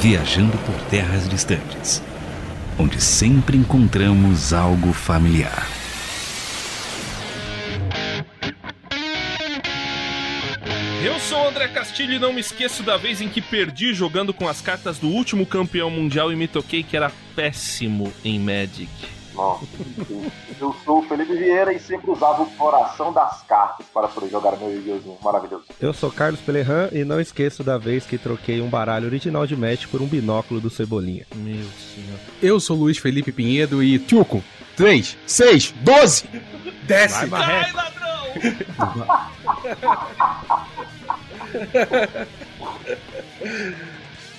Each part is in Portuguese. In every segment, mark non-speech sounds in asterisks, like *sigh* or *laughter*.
viajando por terras distantes, onde sempre encontramos algo familiar. Eu sou André Castilho e não me esqueço da vez em que perdi jogando com as cartas do último campeão mundial e me toquei que era péssimo em Magic. Eu sou o Felipe Vieira e sempre usava o coração das cartas para poder jogar meu Yu-Gi-Oh! maravilhoso. Eu sou Carlos Pelerran e não esqueço da vez que troquei um baralho original de Magic por um binóculo do Cebolinha. Meu senhor. Eu sou Luiz Felipe Pinheiro e Tchuco, 3, 6, 12! Desce! Vai, Marreco. ladrão!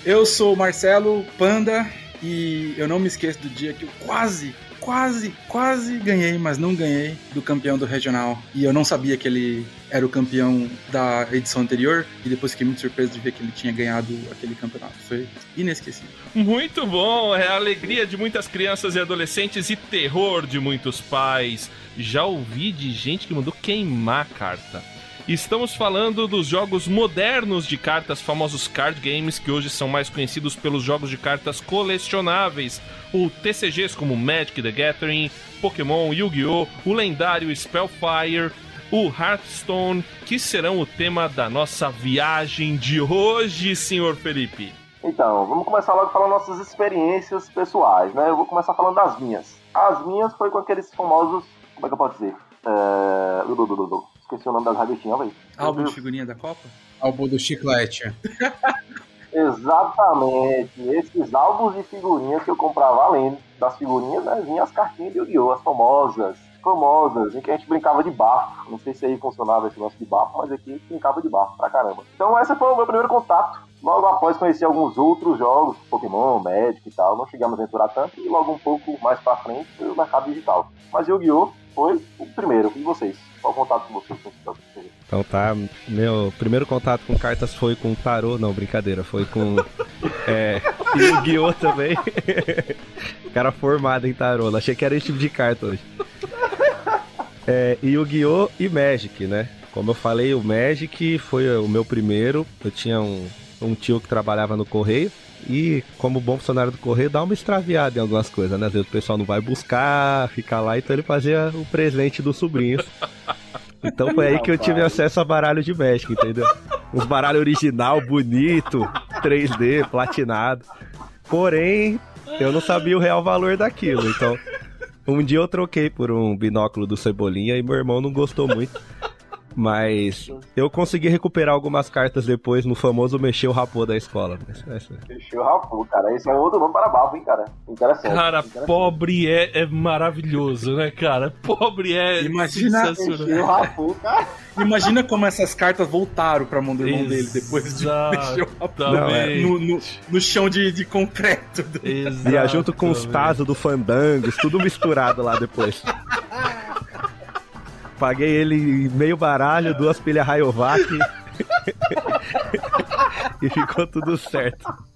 Eu sou o Marcelo Panda e eu não me esqueço do dia que eu quase, quase, quase ganhei, mas não ganhei do campeão do regional. E eu não sabia que ele era o campeão da edição anterior e depois fiquei muito surpreso de ver que ele tinha ganhado aquele campeonato. Foi inesquecível. Muito bom, é a alegria de muitas crianças e adolescentes e terror de muitos pais. Já ouvi de gente que mandou queimar carta. Estamos falando dos jogos modernos de cartas, famosos card games, que hoje são mais conhecidos pelos jogos de cartas colecionáveis, ou TCGs como Magic the Gathering, Pokémon, Yu-Gi-Oh!, o lendário Spellfire, o Hearthstone, que serão o tema da nossa viagem de hoje, senhor Felipe. Então, vamos começar logo falando nossas experiências pessoais, né? Eu vou começar falando das minhas. As minhas foi com aqueles famosos. Como é que eu posso dizer? É... Esqueci o nome das revistinhas, velho. Álbum de figurinha da Copa? Álbum do Chiclete. *laughs* Exatamente. Esses álbuns de figurinhas que eu comprava além das figurinhas, né? Vinha as cartinhas de Yu-Gi-Oh! As famosas. Famosas, em que a gente brincava de bafo. Não sei se aí funcionava esse lance de bafo, mas aqui a gente brincava de bafo pra caramba. Então, esse foi o meu primeiro contato. Logo após conhecer alguns outros jogos, Pokémon, Magic e tal, não chegamos a aventurar tanto, e logo um pouco mais pra frente foi o mercado digital. Mas Yu-Gi-Oh! foi o primeiro. E vocês? Qual o contato com vocês? Então tá, meu primeiro contato com cartas foi com tarô, não, brincadeira, foi com *laughs* é, Yu-Gi-Oh! também. Cara formado em tarô, achei que era esse tipo de carta hoje. É, Yu-Gi-Oh! e Magic, né? Como eu falei, o Magic foi o meu primeiro. Eu tinha um, um tio que trabalhava no correio. E como bom funcionário do correio, dá uma extraviada em algumas coisas, né? Às vezes o pessoal não vai buscar, fica lá, então ele fazia o presente dos sobrinhos. *laughs* Então foi aí que eu tive acesso a baralho de Magic, entendeu? Uns baralho original, bonito, 3D, platinado. Porém, eu não sabia o real valor daquilo, então um dia eu troquei por um binóculo do Cebolinha e meu irmão não gostou muito. Mas eu consegui recuperar algumas cartas depois no famoso mexer o rapô da escola. É isso aí. Fechou, Rafu, cara. Esse é outro nome para bafo, hein, cara. Interessante. Cara, interessante. pobre é, é maravilhoso, né, cara? Pobre é Imagina- sensacional. Rafu, cara. Imagina como essas cartas voltaram pra mão do irmão dele depois de mexer o rapô Não, é. no, no, no chão de, de concreto. do- Ia junto com os Tazos do Fandangos, tudo misturado lá depois. *laughs* Paguei ele meio baralho, duas pilhas Rayovac. *laughs* e ficou tudo certo.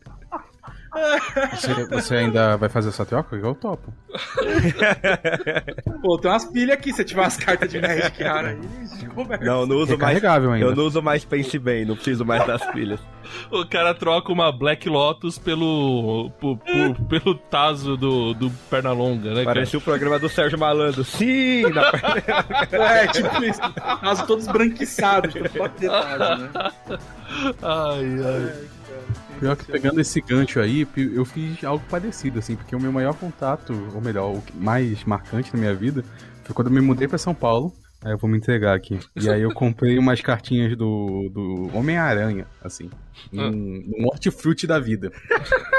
Você, você ainda vai fazer essa troca? Eu topo. *laughs* Pô, tem umas pilhas aqui, se tiver umas cartas de Magic rara aí, a gente conversa. Não, não uso mais. Recarregável ainda. Eu não uso mais Pense Bem, não preciso mais das pilhas. *laughs* O cara troca uma Black Lotus pelo. por- por- *laughs* pelo Tazo do, do Pernalonga, né, cara? Parecia o programa do Sérgio Malandro. Sim! Na... É, tipo isso. Caso todos branquiçados, tipo, pode detalhe, né? Ai, ai. Pior que pegando esse gancho aí, eu fiz algo parecido, assim, porque o meu maior contato, ou melhor, o mais marcante na minha vida, foi quando eu me mudei pra São Paulo. Aí eu vou me entregar aqui. E aí eu comprei umas cartinhas do, do Homem-Aranha, assim. Um, um hortifruti da vida.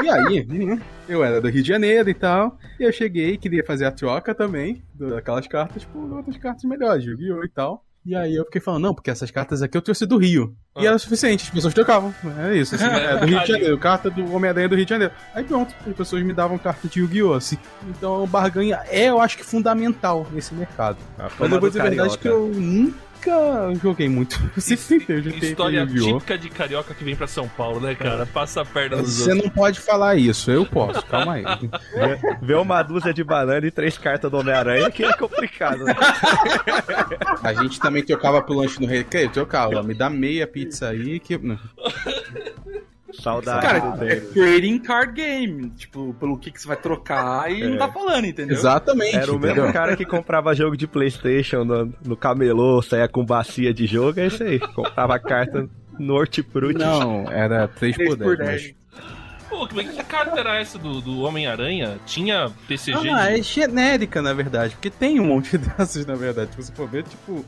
E aí, né, eu era do Rio de Janeiro e tal. E eu cheguei, queria fazer a troca também daquelas cartas por outras cartas melhores, Yu-Gi-Oh! e tal. E aí eu fiquei falando, não, porque essas cartas aqui eu trouxe do Rio. E Ah. era o suficiente, as pessoas trocavam. É isso, assim, *laughs* é do Rio de Janeiro, carta do Homem-Aranha do Rio de Janeiro. Aí pronto, as pessoas me davam carta de Yu-Gi-Oh! assim. Então o barganha é, eu acho que, fundamental nesse mercado. Mas eu vou dizer a verdade que eu nunca joguei muito. Se eu joguei História típica de carioca que vem pra São Paulo, né, cara? Passa a perna nos Você outros. não pode falar isso, eu posso, *laughs* calma aí. Vê uma dúzia de banana e três cartas do Homem-Aranha que é complicado. Né? A gente também trocava pro lanche no recreio, trocava. Me dá meia pizza aí que. Saudade Cara, do é trading card game. Tipo, pelo que, que você vai trocar e não tá falando, entendeu? Exatamente. Era o mesmo entendeu? cara que comprava jogo de Playstation no, no camelô, saía com bacia de jogo, é isso aí. Comprava carta no Hortifruti. Não, era 3 por 3 por 10. 10. Pô, que, que carta era essa do, do Homem-Aranha? Tinha TCG Ah, de... é genérica, na verdade. Porque tem um monte *laughs* dessas, na verdade. Se você for ver, tipo,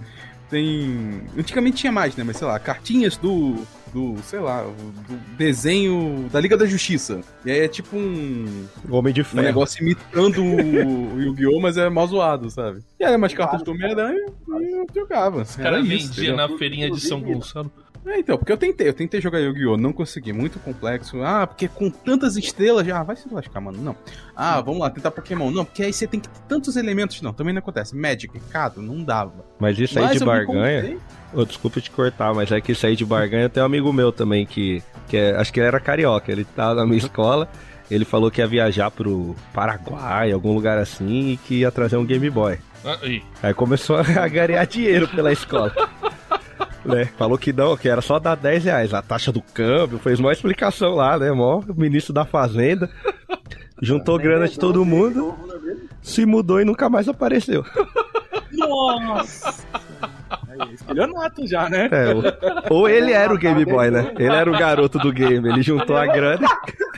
tem. Antigamente tinha mais, né? Mas sei lá, cartinhas do. Do, sei lá, do desenho da Liga da Justiça. E aí é tipo um, O Homem de um Ferro. negócio imitando o, o *laughs* Yu-Gi-Oh!, mas é mal zoado, sabe? E aí umas cartas do Homem-Aranha e eu jogava. Os caras vendiam na feirinha de São Gonçalo. É, então, porque eu tentei, eu tentei jogar Yu-Gi-Oh! Não consegui, muito complexo. Ah, porque com tantas estrelas já. Ah, vai se lascar, mano. Não. Ah, vamos lá, tentar Pokémon. Não, porque aí você tem que ter tantos elementos. Não, também não acontece. Magic, Cado, não dava. Mas isso aí Mas de barganha. Ô, desculpa te cortar, mas é que isso aí de barganha tem um amigo meu também que, que é- acho que ele era carioca. Ele tava na minha escola. Ele falou que ia viajar pro Paraguai, algum lugar assim, e que ia trazer um Game Boy. Ah, ih. Aí começou *laughs* a ganhar dinheiro pela escola. *laughs* né? Falou que não, que era só dar 10 reais. A taxa do câmbio, fez uma explicação lá, né? Mó ministro da Fazenda. Juntou grana de todo mundo, se mudou e nunca mais apareceu. Nossa! Aí, estelionato já, né? É, ou, ou ele era o Game Boy, né? Ele era o garoto do game. Ele juntou a grana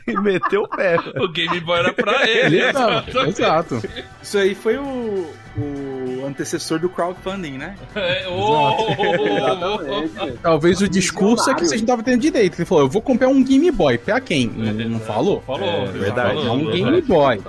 e meteu o pé. O Game Boy era pra ele. Exato, exato. Isso aí foi o, o antecessor do crowdfunding, né? É. Talvez o discurso é que vocês não estavam tendo direito. Ele falou, eu vou comprar um Game Boy. Pra quem? Não, não falou? Falou, É, verdade. É falou. um Game Boy.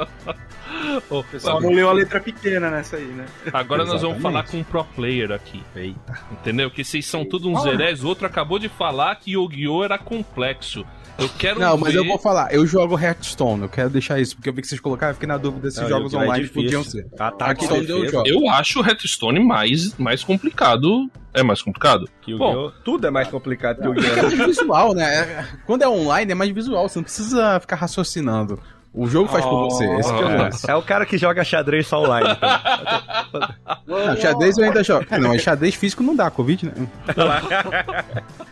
O pessoal não leu a letra pequena nessa aí, né? Agora nós vamos falar com um pro player aqui. Eita. Entendeu? Que vocês são todos uns herés. O outro acabou de falar que Yu-Gi-Oh! era complexo. Eu quero Não, mas ver... eu vou falar, eu jogo Hearthstone, eu quero deixar isso, porque eu vi que vocês colocaram, eu fiquei na dúvida se Não, jogos é online difícil. podiam ser. E onde eu. Eu acho o Hearthstone mais, mais complicado. É mais complicado? Que o Bom. Tudo é mais complicado que o É Yu-Gi-Oh! mais visual, né? Quando é online é mais visual, você não precisa ficar raciocinando. O jogo faz por você, esse que é o Oh. lance. É o cara que joga xadrez só online. então. Não, xadrez eu ainda jogo. É, não, mas xadrez físico não dá, Covid, né? *laughs*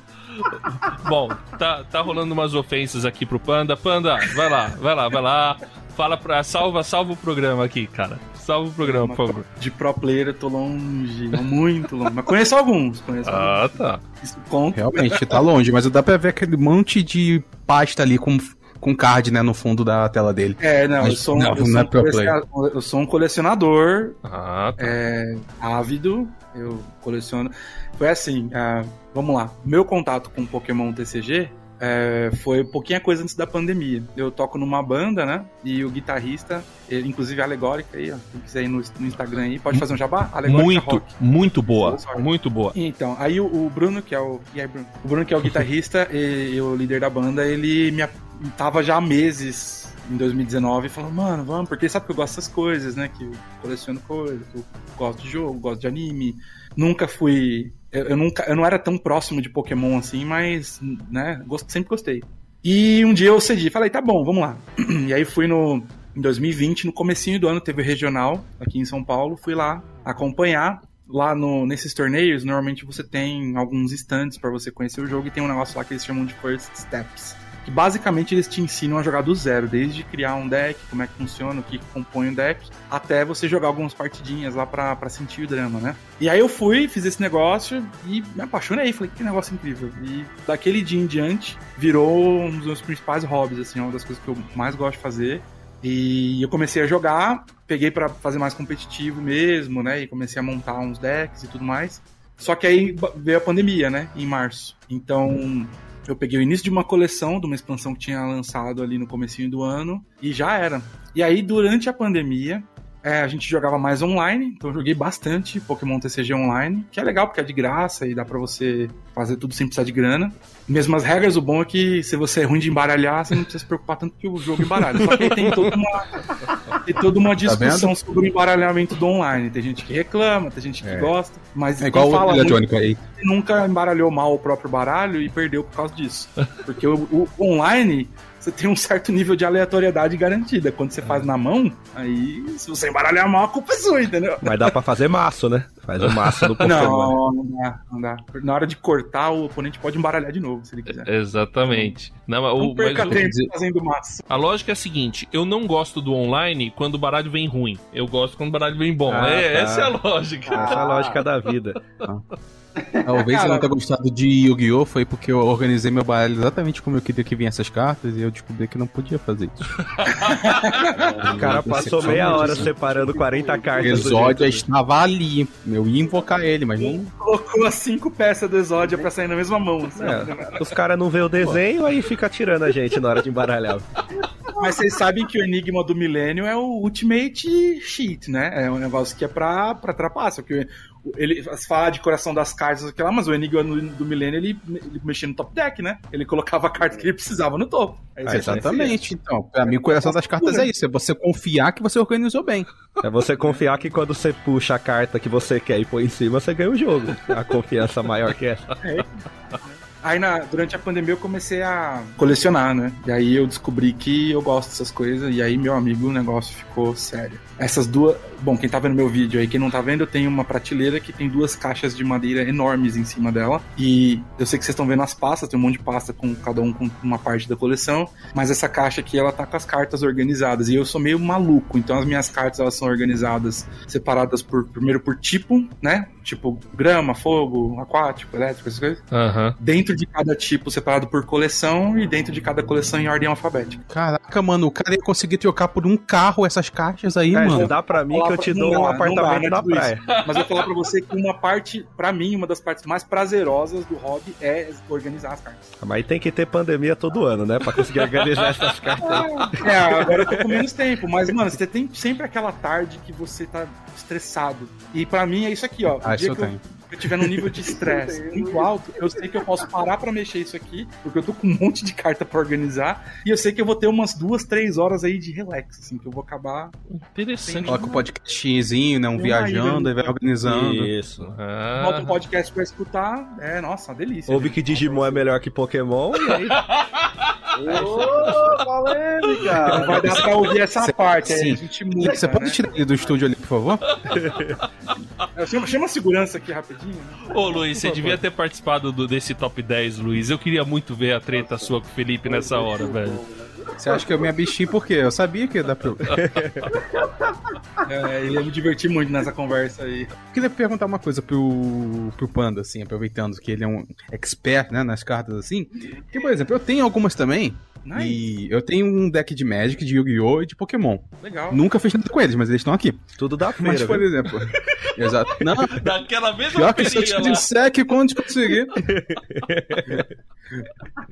Bom, tá, tá rolando umas ofensas aqui pro Panda. Panda, vai lá, vai lá, vai lá. Fala pra. Salva, salva o programa aqui, cara. Salva o programa, por favor. De pro player eu tô longe, muito longe. Mas conheço alguns, conheço alguns. Ah, tá. Isso conta. Realmente, tá longe, mas dá pra ver aquele monte de pasta ali com, com card, né, no fundo da tela dele. É, não, eu sou, um, não, eu, não sou é um eu sou um colecionador Ah, tá. é, ávido, eu coleciono. Foi assim, ah, vamos lá. Meu contato com Pokémon TCG é, foi um pouquinho a coisa antes da pandemia. Eu toco numa banda, né? E o guitarrista, ele, inclusive alegórica aí, ó. Quem quiser ir no, no Instagram aí, pode fazer um jabá? Alegórica Muito, Rock. muito boa. Muito boa. Então, aí o, o Bruno, que é o. E aí, Bruno? O Bruno, que é o guitarrista e, e o líder da banda, ele me tava já há meses em 2019 falando, mano, vamos, porque sabe que eu gosto dessas coisas, né? Que eu coleciono coisas, que eu gosto de jogo, gosto de anime. Nunca fui. Eu, eu nunca, eu não era tão próximo de Pokémon assim, mas, né, gosto, sempre gostei. E um dia eu cedi, falei, tá bom, vamos lá. *clears throat* E aí fui no. Em 2020, no comecinho do ano, teve regional aqui em São Paulo, fui lá acompanhar lá no, nesses torneios, normalmente você tem alguns stands pra você conhecer o jogo e tem um negócio lá que eles chamam de First Steps. Que basicamente eles te ensinam a jogar do zero, desde criar um deck, como é que funciona, o que compõe o deck, até você jogar algumas partidinhas lá pra, pra sentir o drama, né? E aí eu fui, fiz esse negócio e me apaixonei, falei, que negócio incrível. E daquele dia em diante, virou um dos meus principais hobbies, assim, uma das coisas que eu mais gosto de fazer. E eu comecei a jogar, peguei pra fazer mais competitivo mesmo, né? E comecei a montar uns decks e tudo mais. Só que aí veio a pandemia, né? Em março. Então, eu peguei o início de uma coleção, de uma expansão que tinha lançado ali no comecinho do ano, e já era. E aí, durante a pandemia, é, a gente jogava mais online, então eu joguei bastante Pokémon TCG online, que é legal porque é de graça e dá pra você fazer tudo sem precisar de grana. Mesmas regras, o bom é que se você é ruim de embaralhar, você não precisa se preocupar tanto que o jogo embaralha. Só que aí tem toda uma, tem toda uma discussão sobre o embaralhamento do online. Tem gente que reclama, tem gente que É. gosta, mas É igual o fala Ilha muito aí. nunca embaralhou mal o próprio baralho e perdeu por causa disso. Porque o, o online, você tem um certo nível de aleatoriedade garantida. Quando você faz na mão, aí se você embaralhar mal, a culpa é sua, entendeu? Mas dá pra fazer maço, né? Faz o máximo do *laughs* Pokémon. Não, não dá, não dá. Na hora de cortar, o oponente pode embaralhar de novo, se ele quiser. Exatamente. Não, mas o- Não perca mas tempo fazendo massa. a lógica é a seguinte: eu não gosto do online quando o baralho vem ruim. Eu gosto quando o baralho vem bom. Ah, É, tá. Essa é a lógica. Essa é a lógica da vida. *laughs* Talvez eu Cara- não tenha gostado de Yu-Gi-Oh! foi porque eu organizei meu baralho exatamente como eu queria que vinha essas cartas e eu descobri que não podia fazer isso. *laughs* O cara passou meia hora separando 40 O cartas. do Exódia estava ali. Eu ia invocar ele, mas não. Colocou as cinco peças do Exódia pra sair na mesma mão. assim. É, os caras não vê o desenho, aí fica tirando a gente na hora de embaralhar. Mas vocês sabem que o enigma do milênio é o Ultimate Cheat, né? É um negócio que é pra, pra trapaça. Porque ele fala de coração das cartas, aquilo lá, mas o enigma do, do milênio ele, ele mexia no top deck, né? Ele colocava a carta que ele precisava no topo. Aí Ah, exatamente. Então, pra mim, o coração das cartas é isso: é você confiar que você organizou bem. É você confiar que quando você puxa a carta que você quer e põe em cima, você ganha o jogo. A confiança maior que essa. Aí na- durante a pandemia eu comecei a colecionar, né? E aí eu descobri que eu gosto dessas coisas. E aí, meu amigo, o negócio ficou sério. Essas duas. Bom, quem tá vendo meu vídeo aí, quem não tá vendo, eu tenho uma prateleira que tem duas caixas de madeira enormes em cima dela. E eu sei que vocês estão vendo as pastas, tem um monte de pasta com cada um com uma parte da coleção. Mas essa caixa aqui, ela tá com as cartas organizadas. E eu sou meio maluco. Então as minhas cartas, elas são organizadas, separadas por primeiro por tipo, né? Tipo grama, fogo, aquático, elétrico, essas coisas Aham. dentro de cada tipo separado por coleção e dentro de cada coleção em ordem alfabética. Caraca, mano, o cara ia conseguir trocar por um carro essas caixas aí, É, mano. dá pra mim que eu te dou um apartamento na praia. *laughs* Mas eu vou falar pra você que uma parte, pra mim, uma das partes mais prazerosas do hobby é organizar as cartas. Mas tem que ter pandemia todo ano, né? Pra conseguir organizar essas *laughs* cartas. É, agora eu tô com menos tempo, mas, mano, você tem sempre aquela tarde que você tá estressado. E pra mim é isso aqui, ó. Ah, eu que eu, tenho. Eu tiver num nível de estresse muito alto, eu sei que eu posso parar pra mexer isso aqui, porque eu tô com um monte de carta pra organizar, e eu sei que eu vou ter umas duas, três horas aí de relax, assim, que eu vou acabar. Interessante. Coloca o podcastzinho, né? Um viajando, aí vai organizando. Isso. Bota um Ah, podcast pra escutar, é, nossa, uma delícia. Ouve que Digimon é melhor que Pokémon e aí. Ô, polêmica! Vai dar pra ouvir essa Cê- parte, aí sim. a gente muda, Você pode né? tirar ele do estúdio ali, por favor? Chama, chama a segurança aqui rapidinho. Né? Ô Luiz, você devia ter participado do- desse top 10, Luiz. Eu queria muito ver a treta sua com o Felipe nessa hora, velho. Você acha que eu me absti por quê? Eu sabia que ia dar pra eu. *laughs* É, ele ia me divertir muito nessa conversa aí. Eu queria perguntar uma coisa pro, pro Panda, assim, aproveitando que ele é um expert, né, nas cartas assim. Que, por exemplo, eu tenho algumas também. Nice, E eu tenho um deck de Magic, de Yu-Gi-Oh! e de Pokémon. legal. Nunca fiz nada com eles, mas eles estão aqui. Tudo da Mas, feira. por viu? exemplo. *laughs* Exato. Não, Daquela mesma pior que se eu te disser que quando conseguir.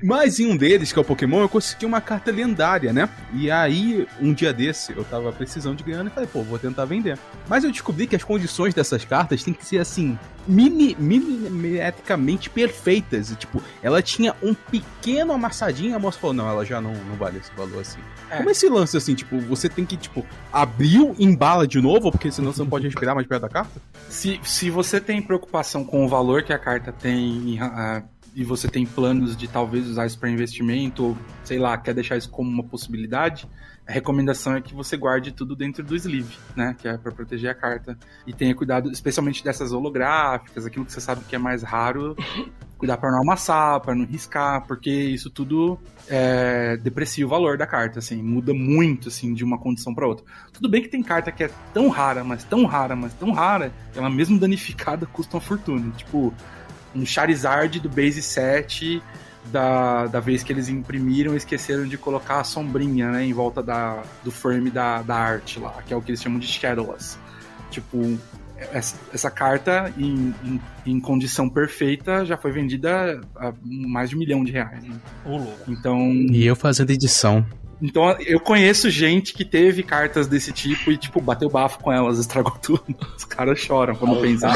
Mas em um deles, que é o Pokémon, eu consegui uma carta lendária, né? E aí, um dia desse, eu tava precisando de grana e falei, pô, vou tentar vender. Mas eu descobri que as condições dessas cartas tem que ser assim, mini, milimetricamente perfeitas. E, tipo, ela tinha um pequeno amassadinho, a moça falou, não, ela já não, não vale esse valor assim. É. Como é esse lance assim, tipo, você tem que, tipo, abriu, embala de novo, porque senão você não pode respirar mais perto da carta? Se, se você tem preocupação com o valor que a carta tem em- ah, e você tem planos de talvez usar isso para investimento, ou sei lá, quer deixar isso como uma possibilidade, a recomendação é que você guarde tudo dentro do sleeve, né? Que é para proteger a carta. E tenha cuidado, especialmente dessas holográficas, aquilo que você sabe que é mais raro, *laughs* cuidar para não amassar, para não riscar, porque isso tudo é, deprecia o valor da carta, assim, muda muito, assim, de uma condição para outra. Tudo bem que tem carta que é tão rara, mas tão rara, mas tão rara, ela mesmo danificada *laughs* custa uma fortuna. Tipo, um Charizard do base 7 da, da vez que eles imprimiram e esqueceram de colocar a sombrinha, né, em volta da, do frame da, da arte lá, que é o que eles chamam de Shadowless. Tipo, essa, essa carta em, em, em condição perfeita já foi vendida a mais de um milhão de reais. né? Então, E eu fazendo edição. Então eu conheço gente que teve cartas desse tipo e, tipo, bateu bafo com elas, estragou *laughs* tudo. Os caras choram quando pensam.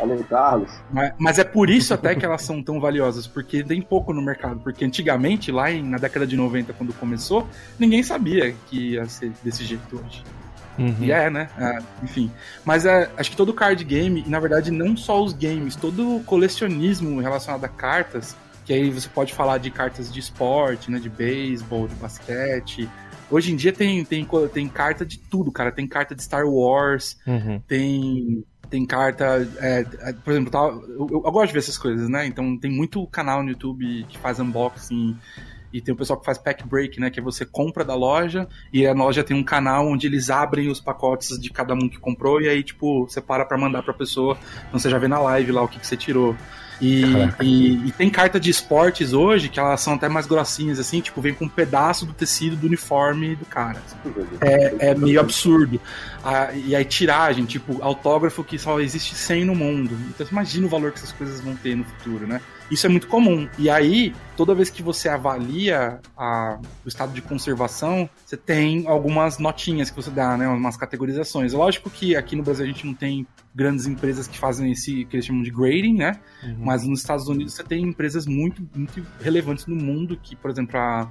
Alô, Carlos. Mas, mas é por isso até que elas são tão valiosas, porque tem pouco no mercado. Porque antigamente, lá em- na década de 90, quando começou, ninguém sabia que ia ser desse jeito hoje. Uhum. E é, né? É, enfim. Mas é, acho que todo card game, e na verdade não só os games, todo o colecionismo relacionado a cartas, que aí você pode falar de cartas de esporte, né? De beisebol, de basquete. Hoje em dia tem, tem, tem carta de tudo, cara. Tem carta de Star Wars, Uhum. tem Tem carta, é, é, por exemplo, tá, eu, eu, gosto de ver essas coisas, né? Então tem muito canal no YouTube que faz unboxing e tem o pessoal que faz pack break, né? Que é você compra da loja e a loja tem um canal onde eles abrem os pacotes de cada um que comprou e aí, tipo, você para pra mandar pra pessoa. Então você já vê na live lá o que, que você tirou. E, e, e, tem carta de esportes hoje que elas são até mais grossinhas, assim, tipo, vem com um pedaço do tecido do uniforme do cara. É, é meio absurdo. Ah, e aí, tiragem, tipo, autógrafo que só existe 100 no mundo. Então, imagina o valor que essas coisas vão ter no futuro, né? Isso é muito comum. E aí, toda vez que você avalia a, o estado de conservação, você tem algumas notinhas que você dá, né? Umas categorizações. Lógico que aqui no Brasil a gente não tem grandes empresas que fazem esse que eles chamam de grading, né? Uhum. Mas nos Estados Unidos você tem empresas muito, muito relevantes no mundo que, por exemplo, a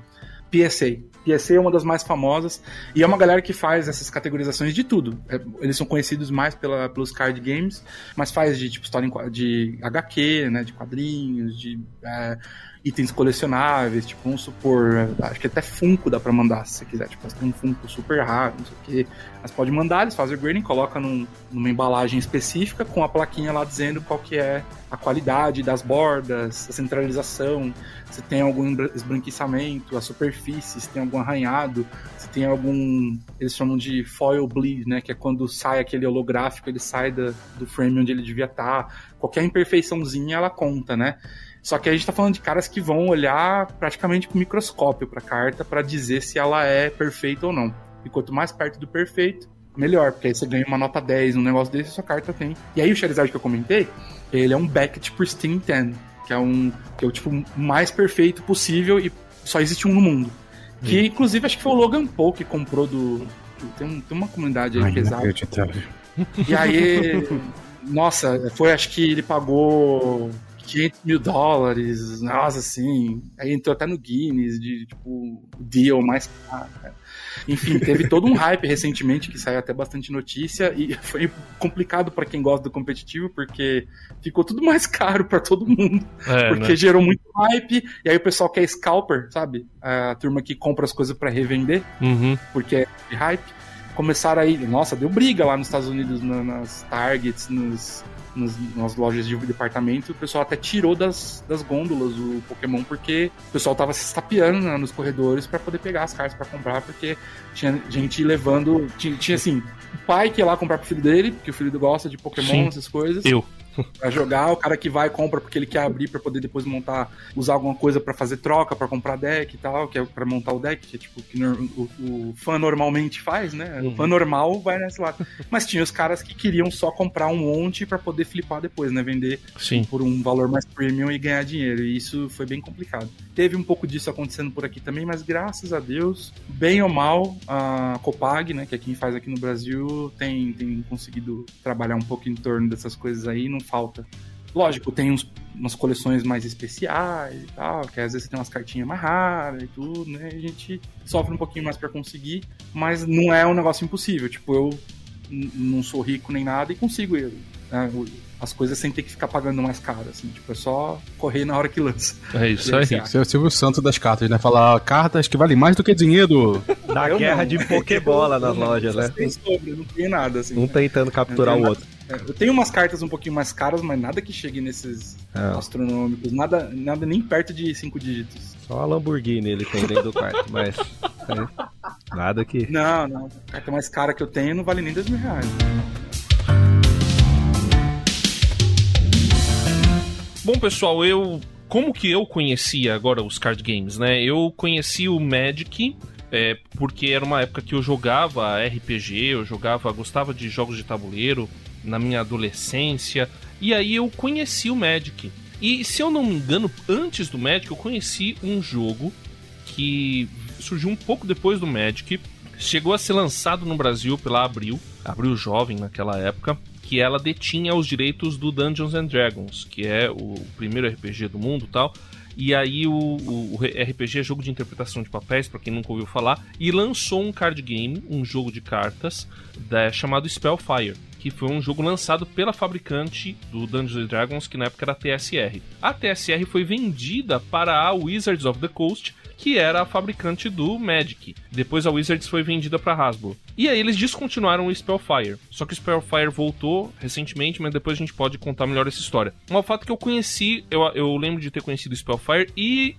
PSA. PSA é uma das mais famosas e é uma galera que faz essas categorizações de tudo. É, eles são conhecidos mais pela, pelos card games, mas faz de tipo história de HQ, né, de quadrinhos, de é, itens colecionáveis, tipo, vamos supor, acho que até Funko dá pra mandar, se você quiser, tipo, você tem um Funko super raro, não sei o que, mas pode mandar, eles fazem o grading, coloca num, numa embalagem específica com a plaquinha lá dizendo qual que é a qualidade das bordas, a centralização, se tem algum esbranquiçamento, a superfície, se tem algum arranhado, se tem algum, eles chamam de foil bleed, né, que é quando sai aquele holográfico, ele sai da, do frame onde ele devia estar, tá. qualquer imperfeiçãozinha ela conta, né, só que a gente está falando de caras que vão olhar praticamente com microscópio para a carta para dizer se ela é perfeita ou não. E quanto mais perto do perfeito, melhor, porque aí você ganha uma nota 10, um negócio desse, sua carta tem. E aí o Charizard que eu comentei, ele é um Beckett Pristine 10, que é um que é o tipo mais perfeito possível e só existe um no mundo. Que hum. inclusive acho que foi o Logan Paul que comprou do tem, um, tem uma comunidade aí Ai, pesada. E aí, *laughs* nossa, foi acho que ele pagou 500 mil dólares, nossa, assim. Aí entrou até no Guinness de, tipo, deal mais caro. Enfim, teve todo um *laughs* hype recentemente que saiu até bastante notícia e *laughs* foi complicado para quem gosta do competitivo porque ficou tudo mais caro para todo mundo. É, porque né? gerou muito hype e aí o pessoal quer scalper, sabe? A turma que compra as coisas para revender uhum. porque é hype. Começaram aí, nossa, deu briga lá nos Estados Unidos nas Targets, nos nas, nas, lojas de departamento, o pessoal até tirou das, das gôndolas o Pokémon, porque o pessoal tava se estapeando né, nos corredores para poder pegar as cartas para comprar, porque tinha gente levando. Tinha, tinha, assim, o pai que ia lá comprar pro filho dele, porque o filho gosta de Pokémon, Sim, essas coisas. Eu pra jogar, o cara que vai compra porque ele quer abrir para poder depois montar, usar alguma coisa para fazer troca, para comprar deck e tal, que é para montar o deck, que é tipo que o, o fã normalmente faz, né? Uhum. O fã normal vai nesse lado. Mas tinha os caras que queriam só comprar um monte para poder flipar depois, né? Vender Sim. por um valor mais premium e ganhar dinheiro. E isso foi bem complicado. Teve um pouco disso acontecendo por aqui também, mas graças a Deus, bem ou mal, a Copag, né, que é quem faz aqui no Brasil, tem, tem conseguido trabalhar um pouco em torno dessas coisas aí, não falta. Lógico, tem uns, umas coleções mais especiais e tal, que às vezes tem umas cartinhas mais raras e tudo, né? A gente sofre um pouquinho mais para conseguir, mas não é um negócio impossível. Tipo, eu não sou rico nem nada e consigo né, as coisas sem ter que ficar pagando mais caro, assim. Tipo, é só correr na hora que lança. É isso aí. Você é o Silvio Santos das cartas, né? Falar cartas que valem mais do que dinheiro. Da eu guerra não. de Pokébola nas lojas, né? Não sobre, não tem nada, assim. Um né? tentando capturar o outro. É, eu tenho umas cartas um pouquinho mais caras, mas nada que chegue nesses é. astronômicos. Nada, nada nem perto de cinco dígitos. Só a Lamborghini ele tem dentro do quarto, *laughs* mas. É, nada que. Não, não. A carta mais cara que eu tenho não vale nem dois mil reais. Bom, pessoal, eu. Como que eu conhecia agora os card games, né? Eu conheci o Magic é, porque era uma época que eu jogava RPG, eu jogava, gostava de jogos de tabuleiro na minha adolescência, e aí eu conheci o Magic. E se eu não me engano, antes do Magic eu conheci um jogo que surgiu um pouco depois do Magic, chegou a ser lançado no Brasil pela Abril, Abril Jovem naquela época, que ela detinha os direitos do Dungeons and Dragons, que é o primeiro RPG do mundo tal. E aí o, o, o RPG é jogo de interpretação de papéis, para quem nunca ouviu falar, e lançou um card game, um jogo de cartas, da, chamado Spellfire que foi um jogo lançado pela fabricante do Dungeons Dragons, que na época era a TSR. A TSR foi vendida para a Wizards of the Coast, que era a fabricante do Magic. Depois a Wizards foi vendida para Hasbro. E aí eles descontinuaram o Spellfire. Só que o Spellfire voltou recentemente, mas depois a gente pode contar melhor essa história. Um fato que eu conheci, eu, eu lembro de ter conhecido o Spellfire e